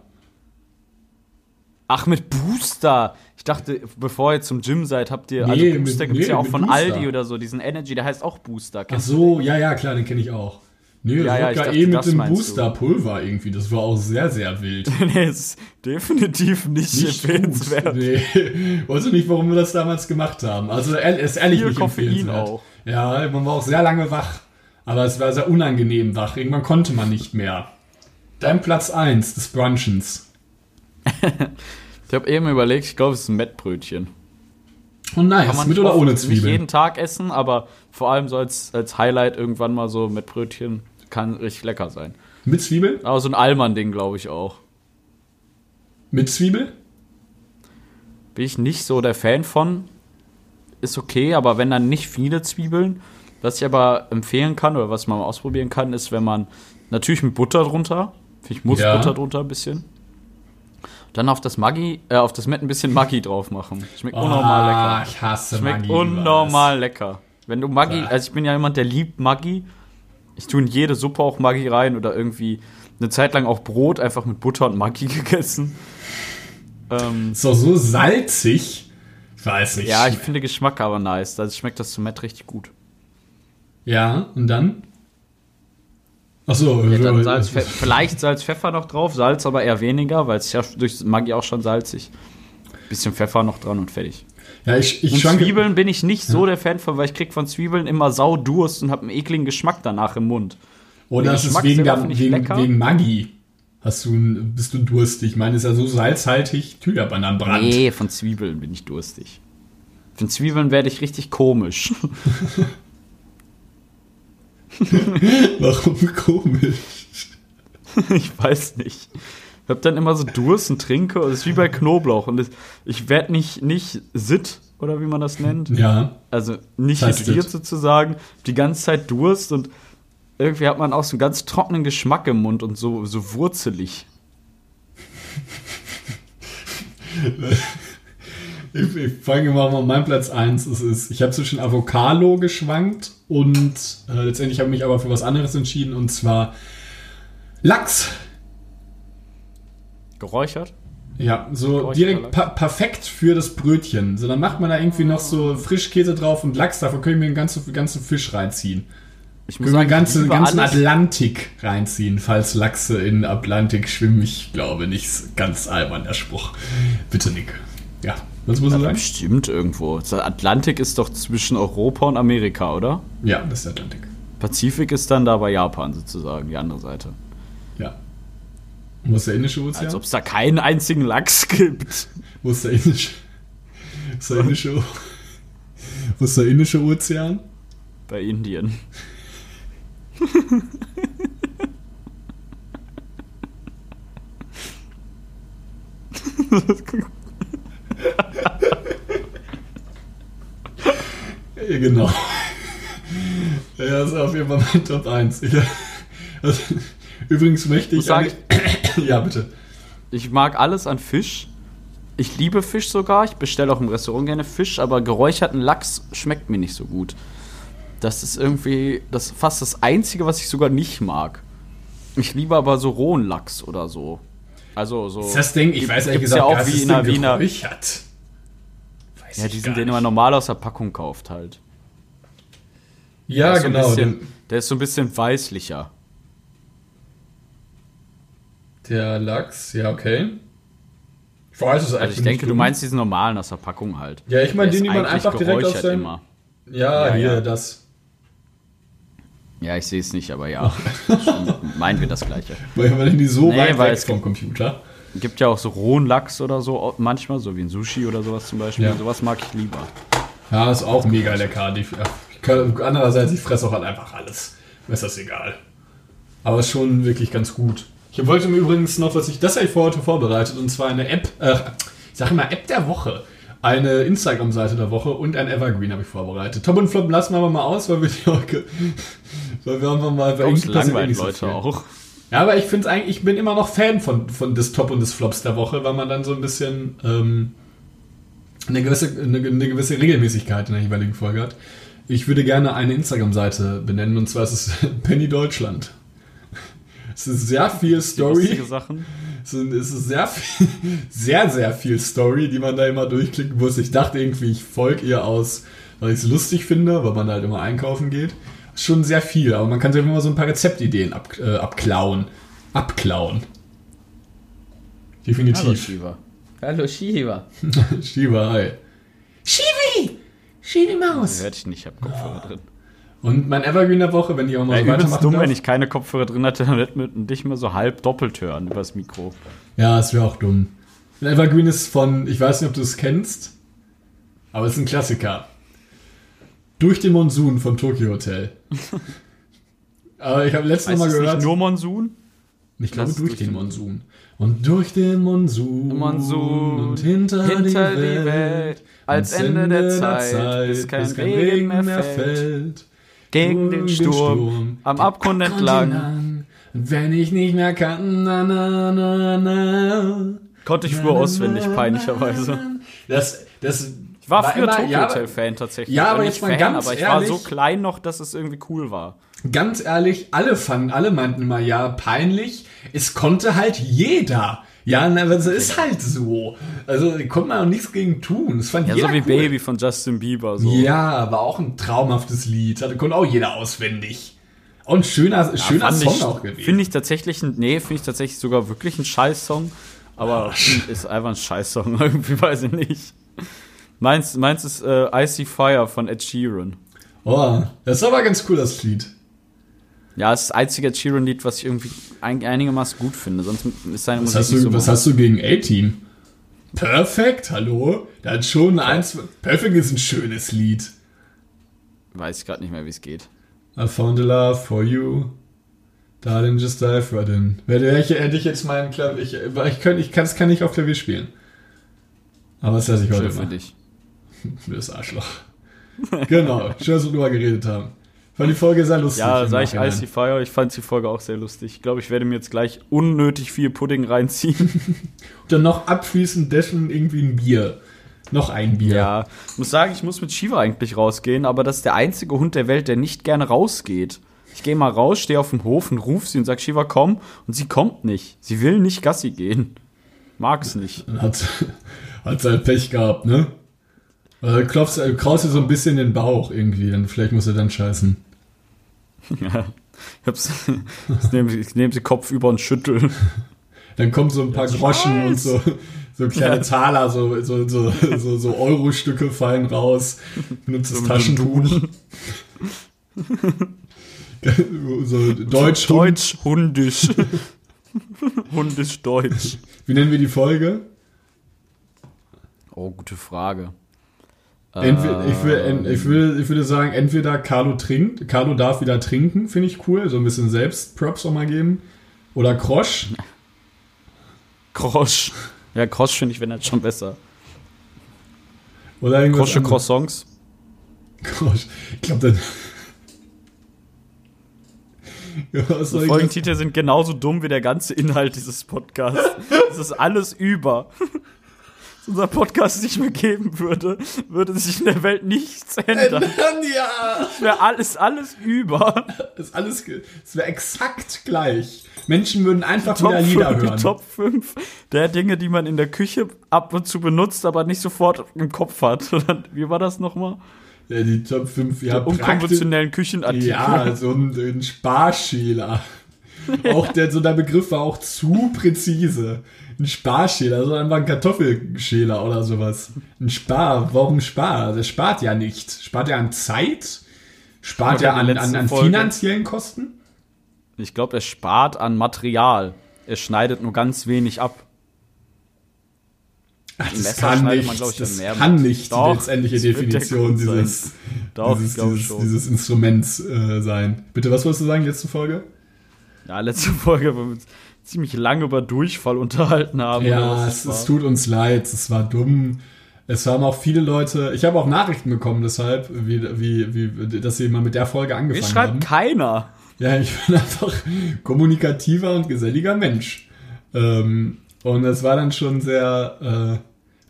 Ach, mit Booster. Ich dachte, bevor ihr zum Gym seid, habt ihr, Nee, also Booster mit- gibt's nee, ja auch von Booster. Aldi oder so, diesen Energy, der heißt auch Booster. Ach so, ja, ja, klar, den kenne ich auch. Nee, Ja, ja, ich dachte, eh mit das dem. Booster-Pulver irgendwie. Das war auch sehr, sehr wild. nee, ist definitiv nicht, Nicht empfehlenswert. gut. Nee. Weißt du nicht, warum wir das damals gemacht haben? Also, ist ehrlich Viel nicht Koffein empfehlenswert. auch. Ja, man war auch sehr lange wach. Aber es war sehr unangenehm wach. Irgendwann konnte man nicht mehr. Dein Platz 1 des Brunchens. Ich habe eben überlegt, ich glaube, es ist ein Mettbrötchen. Oh nice, Kann man mit nicht oder ohne Nicht Zwiebeln? jeden Tag essen, aber vor allem so als, als Highlight irgendwann mal so Mettbrötchen kann richtig lecker sein. Mit Zwiebeln? Aber so ein Allmann-Ding, glaube ich auch. Mit Zwiebel? Bin ich nicht so der Fan von. Ist okay, aber wenn dann nicht viele Zwiebeln. Was ich aber empfehlen kann oder was man mal ausprobieren kann, ist, wenn man natürlich mit Butter drunter, ich muss Ja. Butter drunter ein bisschen. Dann auf das Maggi, äh, auf das Mett ein bisschen Maggi drauf machen. Schmeckt unnormal Ah, lecker. ich hasse Schmeckt Maggi. unnormal lecker. Wenn du Maggi, also ich bin ja jemand, der liebt Maggi. Ich tue in jede Suppe auch Maggi rein oder irgendwie eine Zeit lang auch Brot einfach mit Butter und Maggi gegessen. Ähm, Ist doch so salzig. Ich weiß nicht. ja, ich finde Geschmack aber nice. Also schmeckt das zum Mett richtig gut. Ja, und dann? Achso, Ja, dann Salz, vielleicht Salz, Pfeffer noch drauf, Salz aber eher weniger, weil es ja durch Maggi auch schon salzig. Bisschen Pfeffer noch dran und fertig. Ja, ich, ich Und schwanke. Zwiebeln bin ich nicht so der Fan von, weil ich krieg von Zwiebeln immer Saudurst und habe einen ekligen Geschmack danach im Mund. Oder das ist Geschmack wegen, der, wegen, lecker. wegen Maggi. Hast du, bist du durstig? Ich meine, ist ja so salzhaltig. Thylabananbrand. Nee, von Zwiebeln bin ich durstig. Von Zwiebeln werde ich richtig komisch. Warum komisch? ich weiß nicht. Ich habe dann immer so Durst und trinke. und Es ist wie bei Knoblauch. Und ich werde nicht, nicht sitt, oder wie man das nennt. Ja. Also nicht Das heißt hydriert das. sozusagen. Die ganze Zeit Durst und irgendwie hat man auch so einen ganz trockenen Geschmack im Mund und so, so wurzelig. Ich, ich fange mal an meinem Platz 1. Es ist, ich habe zwischen Avocado geschwankt und äh, letztendlich habe ich mich aber für was anderes entschieden und zwar Lachs. Geräuchert? Ja, so direkt pa perfekt für das Brötchen. So, dann macht man da irgendwie noch so Frischkäse drauf und Lachs. Davon können wir den ganzen, ganzen Fisch reinziehen. Ich muss Können wir den sagen, ganzen, ganzen. Atlantik reinziehen, falls Lachse in Atlantik schwimmen. Ich glaube nicht. Ganz albern, der Spruch. Bitte, Nick. Ja, was muss ich sagen? Bestimmt irgendwo. Der Atlantik ist doch zwischen Europa und Amerika, oder? Ja, das ist der Atlantik. Pazifik ist dann da bei Japan sozusagen, die andere Seite. Ja. Wo ist der Indische Ozean? Als ob es da keinen einzigen Lachs gibt. Wo ist der Indische? Ist der Indische, Wo ist der Indische Ozean? Bei Indien. Genau. Ja, das ist auf jeden Fall mein Top 1. Ich, also, übrigens möchte ich. Sagen, ja, bitte. Ich mag alles an Fisch. Ich liebe Fisch sogar. Ich bestelle auch im Restaurant gerne Fisch, aber geräucherten Lachs schmeckt mir nicht so gut. Das ist irgendwie das fast das Einzige, was ich sogar nicht mag. Ich liebe aber so rohen Lachs oder so. Also so. Das ist das Ding, ich weiß ehrlich gesagt, ja auch wie in der denn Wiener. geräuchert? Weiß Ja, die sind den nicht. immer normal aus der Packung kauft halt. Ja, Der so genau. bisschen- Der ist so ein bisschen weißlicher. Der Lachs, ja, okay. Ich weiß es eigentlich Also ich denke, du meinst diesen normalen aus der Packung halt. Ja, ich meine den, die man einfach direkt aus seinem. immer. Ja, Ja, hier, ja. das. Ja, ich sehe es nicht, aber ja. Meinen wir das Gleiche. Weil man die so Nee, weit weil weg es vom Computer. Gibt ja auch so rohen Lachs oder so manchmal, so wie ein Sushi oder sowas zum Beispiel. Ja. Sowas mag ich lieber. Ja, ist auch mega lecker. Die, kann, andererseits, ich fresse auch halt einfach alles. Mir ist das egal. Aber ist schon wirklich ganz gut. Ich wollte mir übrigens noch, was ich, das habe ich für heute vorbereitet, und zwar eine App, äh, ich sage immer App der Woche. Eine Instagram-Seite der Woche und ein Evergreen habe ich vorbereitet. Top und Flop lassen wir aber mal aus, weil wir die weil wir einfach mal, weil Uns so Leute viel. auch. Ja, aber ich finde eigentlich, ich bin immer noch Fan von, von des Top und des Flops der Woche, weil man dann so ein bisschen ähm, eine, gewisse, eine, eine gewisse Regelmäßigkeit in der jeweiligen Folge hat. Ich würde gerne eine Instagram-Seite benennen und zwar ist es Penny Deutschland. Es ist sehr viel Story. Sachen. Es ist- es ist sehr viel, sehr, sehr viel Story, die man da immer durchklicken muss. Ich dachte irgendwie, ich folge ihr aus, weil ich es lustig finde, weil man halt immer einkaufen geht. Schon sehr viel, aber man kann sich immer so ein paar Rezeptideen ab, äh, abklauen. Abklauen. Definitiv. Shiva. Hallo Shiva. Shiva, hi. Shivi! Shivi Maus! Hört ich nicht, ich hab Kopfhörer drin. Und mein Evergreen der Woche, wenn ich auch mal Ja, so weitermachen dumm, darf. wenn ich keine Kopfhörer drin hätte, dann hätte man dich mal so halb doppelt hören übers Mikro. Ja, es wäre auch dumm. Ein Evergreen ist von, ich weiß nicht, ob du es kennst, aber es ist ein Klassiker. Durch den Monsun von Tokyo Hotel. aber ich habe letztes Mal gehört. nicht nur Monsun? ich glaube, durch durch den den- Monsun. Und durch den Monsun. Monsun, Und hinter, hinter die, die Welt. Welt, als ans Ende der Zeit, bis kein Regen mehr fällt. Gegen den Sturm, am Abgrund entlang. Und wenn ich nicht mehr kann, na, na, na, na. Konnte ich früher auswendig, peinlicherweise. Das, das Ich war früher immer- Tokyo ja, Hotel Fan tatsächlich. Ja, aber nicht jetzt mal Fan, ganz aber ich war so ehrlich- klein noch, dass es irgendwie cool war. Ganz ehrlich, alle fanden, alle meinten immer, ja, peinlich. Es konnte halt jeder. Ja, na, aber es ist halt so. Also, da konnte man auch nichts gegen tun. Das fand Ja, jeder so wie cool. Baby von Justin Bieber. So. Ja, war auch ein traumhaftes Lied. Hatte, konnte auch jeder auswendig. Auch ein schöner, schöner fand Song ich, auch gewesen. Finde ich tatsächlich, nee, finde ich tatsächlich sogar wirklich ein Scheiß-Song. Aber ist einfach ein Scheiß-Song, irgendwie weiß ich nicht. Meins, meins ist äh, Icy Fire von Ed Sheeran. oh, das ist aber ganz cool, das Lied. Ja, es ist das einzige Ed Sheeran-Lied, was ich irgendwie ein, einigermaßen gut finde. Sonst ist seine Was Musik hast, du, so was hast du gegen A-Team? Perfekt, hallo? Da hat schon eins. Perfect ist ein schönes Lied. Weiß ich gerade nicht mehr, wie es geht. I found a love for you. Darling, just dive right in. Werde ich, hätte ich jetzt meinen Klavier. Ich, ich, kann, ich kann nicht auf Klavier spielen. Aber das lasse ich heute Schön für mal. dich. Das Arschloch. genau, schön, dass wir drüber geredet haben. Fand die Folge sehr lustig. Ja, sag ich. Icy Fire. Ich fand die Folge auch sehr lustig. Ich glaube, ich werde mir jetzt gleich unnötig viel Pudding reinziehen. Dann noch abschließend dessen irgendwie ein Bier. Noch ein Bier. Ja, ich muss sagen, ich muss mit Shiva eigentlich rausgehen, aber das ist der einzige Hund der Welt, der nicht gerne rausgeht. Ich gehe mal raus, stehe auf dem Hof und ruf sie und sag Shiva, komm. Und sie kommt nicht. Sie will nicht Gassi gehen. Mag's nicht. Hat, hat sie halt Pech gehabt, ne? Also klopfst, äh, kraust dir so ein bisschen den Bauch irgendwie, dann vielleicht muss er dann scheißen. Ja. Ich, hab's, ich nehme ich nehm sie Kopf über und schüttel. Dann kommen so ein paar Groschen weiß. und so, so kleine Ja. Taler, so, so, so, so, so Euro-Stücke fallen raus. Benutzt das So Taschentuch. so Deutsch. Deutsch, hundisch. hundisch, deutsch. Wie nennen wir die Folge? Oh, gute Frage. Entweder, ich, will, ich, will, ich würde sagen, entweder Carlo trinkt, Carlo darf wieder trinken, finde ich cool, so ein bisschen Selbstprops auch mal geben. Oder Krosch. Krosch. Ja, Krosch finde ich, wenn das schon besser. Oder irgendwas Krosche. Croissants. Krosch. Ich glaube, dann. ja, soll Die Folgentitel sind genauso dumm wie der ganze Inhalt dieses Podcasts. Es ist alles über. Wenn unser Podcast nicht mehr geben würde, würde sich in der Welt nichts ändern. ja! Es wäre alles, alles über. Alles. ge- Es wäre exakt gleich. Menschen würden einfach Top wieder Lieder 5, hören. die Top 5 der Dinge, die man in der Küche ab und zu benutzt, aber nicht sofort im Kopf hat. Wie war das nochmal? Ja, die Top 5, ja, praktisch. unkonventionellen Küchenartikel. Ja, so ein, ein Sparschäler. Auch der, so der Begriff war auch zu präzise. Ein Sparschäler, also einfach ein Kartoffelschäler oder sowas. Ein Spar, warum Spar? Der spart ja nicht. Spart er an Zeit? Spart er an, an, an finanziellen Kosten? Ich glaube, er spart an Material. Er schneidet nur ganz wenig ab. Ach, das Messer kann nicht, man, ich, das kann mit. nicht Doch, die letztendliche Definition dieses, Doch, dieses, dieses, dieses Instruments äh, sein. Bitte, was wolltest du sagen, letzte Folge? Ja, letzte Folge, ziemlich lange über Durchfall unterhalten haben. Ja, es, es tut uns leid, es war dumm. Es haben auch viele Leute, ich habe auch Nachrichten bekommen deshalb, wie, wie, wie, dass sie mal mit der Folge angefangen schreibt haben. keiner. Ja, ich bin einfach kommunikativer und geselliger Mensch. Ähm, und es war dann schon sehr,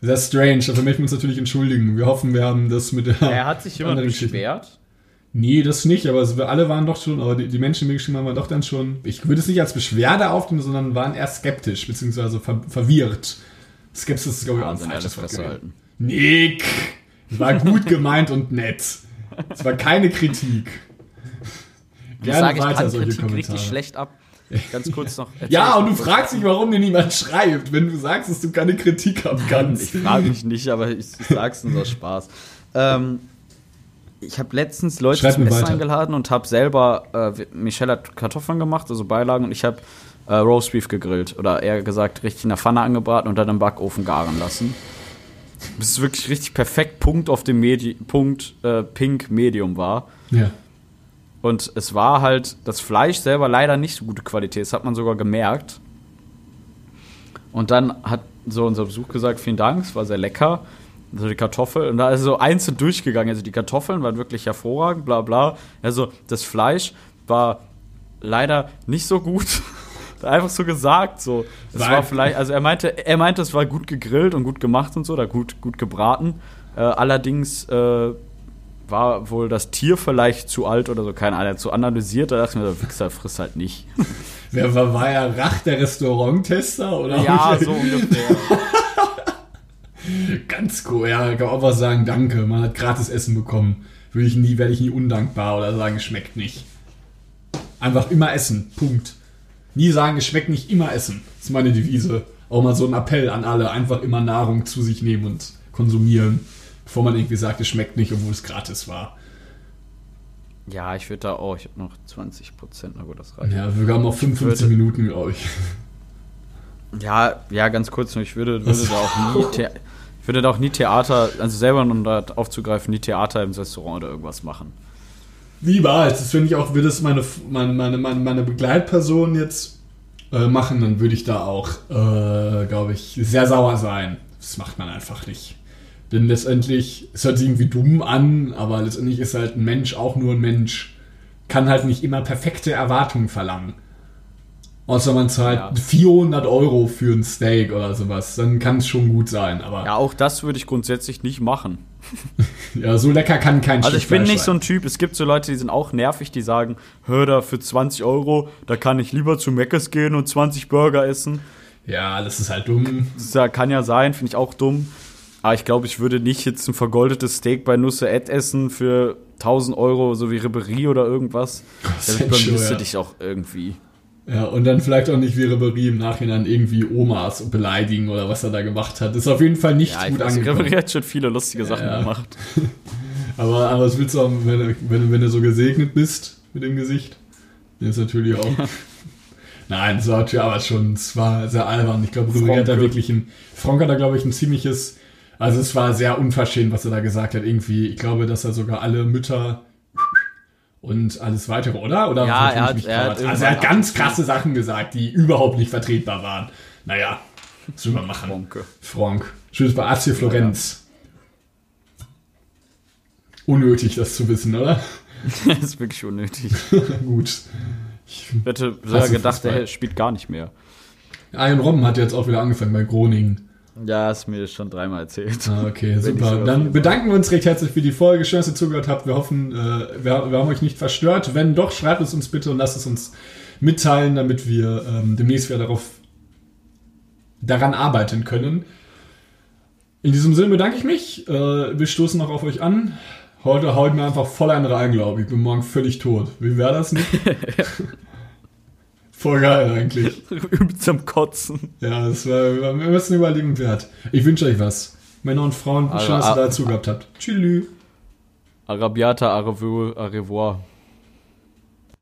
äh, sehr strange. Dafür möchten wir uns natürlich entschuldigen. Wir hoffen, wir haben das mit der. Er hat sich Geschichten- beschwert. Nee, das nicht, aber es, alle waren doch schon, aber die, die Menschen, die mir geschrieben haben, waren doch dann schon, ich würde es nicht als Beschwerde aufnehmen, sondern waren eher skeptisch, beziehungsweise ver verwirrt. Skepsis ist, glaube ich, auch ein falsches Wort. Nick! Es war gut gemeint und nett. Es war keine Kritik. Gerne sage, ich weiter solche Kritik Kommentare. richtig schlecht ab. Ganz kurz noch. Ja, und du fragst dich, warum dir niemand schreibt, wenn du sagst, dass du keine Kritik haben kannst. Ich frage mich nicht, aber ich, ich sag's nur aus Spaß. Ähm, ich habe letztens Leute Schreib zum Essen weiter. eingeladen und habe selber, äh, Michelle hat Kartoffeln gemacht, also Beilagen, und ich habe äh, Roastbeef gegrillt. Oder eher gesagt, richtig in der Pfanne angebraten und dann im Backofen garen lassen. Bis es wirklich richtig perfekt Punkt auf dem Medi Punkt äh, Pink Medium war. Ja. Und es war halt das Fleisch selber leider nicht so gute Qualität. Das hat man sogar gemerkt. Und dann hat so unser Besuch gesagt, vielen Dank, es war sehr lecker. Also die Kartoffel. Und da ist so einzeln durchgegangen. Also die Kartoffeln waren wirklich hervorragend, bla bla. Also das Fleisch war leider nicht so gut. Einfach so gesagt, so. Es war vielleicht, also er meinte, er meinte, es war gut gegrillt und gut gemacht und so, oder gut, gut gebraten. Äh, allerdings äh, war wohl das Tier vielleicht zu alt oder so, keine Ahnung, zu analysiert. Da dachte ich mir, der Wichser frisst halt nicht. Wer war, war ja Rach der Restauranttester? Oder ja, so ungefähr. Ganz cool. Ja, ich kann auch was sagen, danke. Man hat gratis Essen bekommen. Würde ich nie, werde ich nie undankbar oder sagen, es schmeckt nicht. Einfach immer essen. Punkt. Nie sagen, es schmeckt nicht, immer essen. Das ist meine Devise. Auch mal so ein Appell an alle. Einfach immer Nahrung zu sich nehmen und konsumieren. Bevor man irgendwie sagt, es schmeckt nicht, obwohl es gratis war. Ja, ich würde da auch, ich habe noch 20 Prozent, na gut, das reicht. Ja, wir haben noch 55 würde- Minuten, glaube ich. Ja, ja, ganz kurz nur, ich würde, würde da auch nie, ich würde da auch nie Theater, also selber um da aufzugreifen, nie Theater im Restaurant oder irgendwas machen. Niemals. Das finde ich auch, würde es meine, meine, meine, meine, Begleitperson jetzt äh, machen, dann würde ich da auch, äh, glaube ich, sehr sauer sein. Das macht man einfach nicht. Denn letztendlich, es hört sich irgendwie dumm an, aber letztendlich ist halt ein Mensch auch nur ein Mensch. Kann halt nicht immer perfekte Erwartungen verlangen. Außer man zahlt Ja. 400 Euro für ein Steak oder sowas. Dann kann es schon gut sein. Aber Ja, auch das würde ich grundsätzlich nicht machen. ja, so lecker kann kein Also Stück ich bin Fleisch nicht so sein. ein Typ, es gibt so Leute, die sind auch nervig, die sagen, hör da für 20 Euro, da kann ich lieber zu Meckes gehen und 20 Burger essen. Ja, das ist halt dumm. Das ja- kann ja sein, finde ich auch dumm. Aber ich glaube, ich würde nicht jetzt ein vergoldetes Steak bei Nusse Ed essen für 1000 Euro, so wie Ribery oder irgendwas. Das ist halt bemisst du schwer. dich auch irgendwie. Ja, und dann vielleicht auch nicht wie Ribery im Nachhinein irgendwie Omas beleidigen oder was er da gemacht hat. Ist auf jeden Fall nicht Ja, gut weiß, angekommen. Ribery hat schon viele lustige Sachen Ja. gemacht. Aber, aber was willst du haben, wenn, du- wenn, wenn du so gesegnet bist mit dem Gesicht? Das ist natürlich auch. Nein, es war natürlich aber schon, es war sehr albern. Ich glaube, Ribery hat da wirklich ein. Frank hat da, glaube ich, ein ziemliches. Also es war sehr unverschämt, was er da gesagt hat. Irgendwie, ich glaube, dass er sogar alle Mütter und alles weitere, oder? Oder Ja, er hat- mich er hat also er hat ganz krasse Sachen gesagt, die überhaupt nicht vertretbar waren. Naja, was will man machen? Franke. Frank. Schönes bei AC Florenz. Unnötig, das zu wissen, oder? das ist wirklich unnötig. Gut. Ich hätte sogar gedacht, Fußball. der spielt gar nicht mehr. Ian Robben hat jetzt auch wieder angefangen bei Groningen. Ja, hast mir schon dreimal erzählt. Ah, okay, ich super. Dann bedanken wir uns recht herzlich für die Folge. Schön, dass ihr zugehört habt. Wir hoffen, äh, wir, wir haben euch nicht verstört. Wenn doch, schreibt es uns bitte und lasst es uns mitteilen, damit wir ähm, demnächst wieder darauf daran arbeiten können. In diesem Sinne bedanke ich mich. Äh, wir stoßen noch auf euch an. Heute haut mir einfach voll einen rein, glaube ich. Bin morgen völlig tot. Wie wäre das nicht? Voll geil eigentlich. Übel zum Kotzen. Ja, das war, wir müssen überlegen wert. Ich wünsche euch was. Männer und Frauen, schön, Also, dass ihr ah- dazu gehabt habt. Tschüss. Arabiata, au revoir.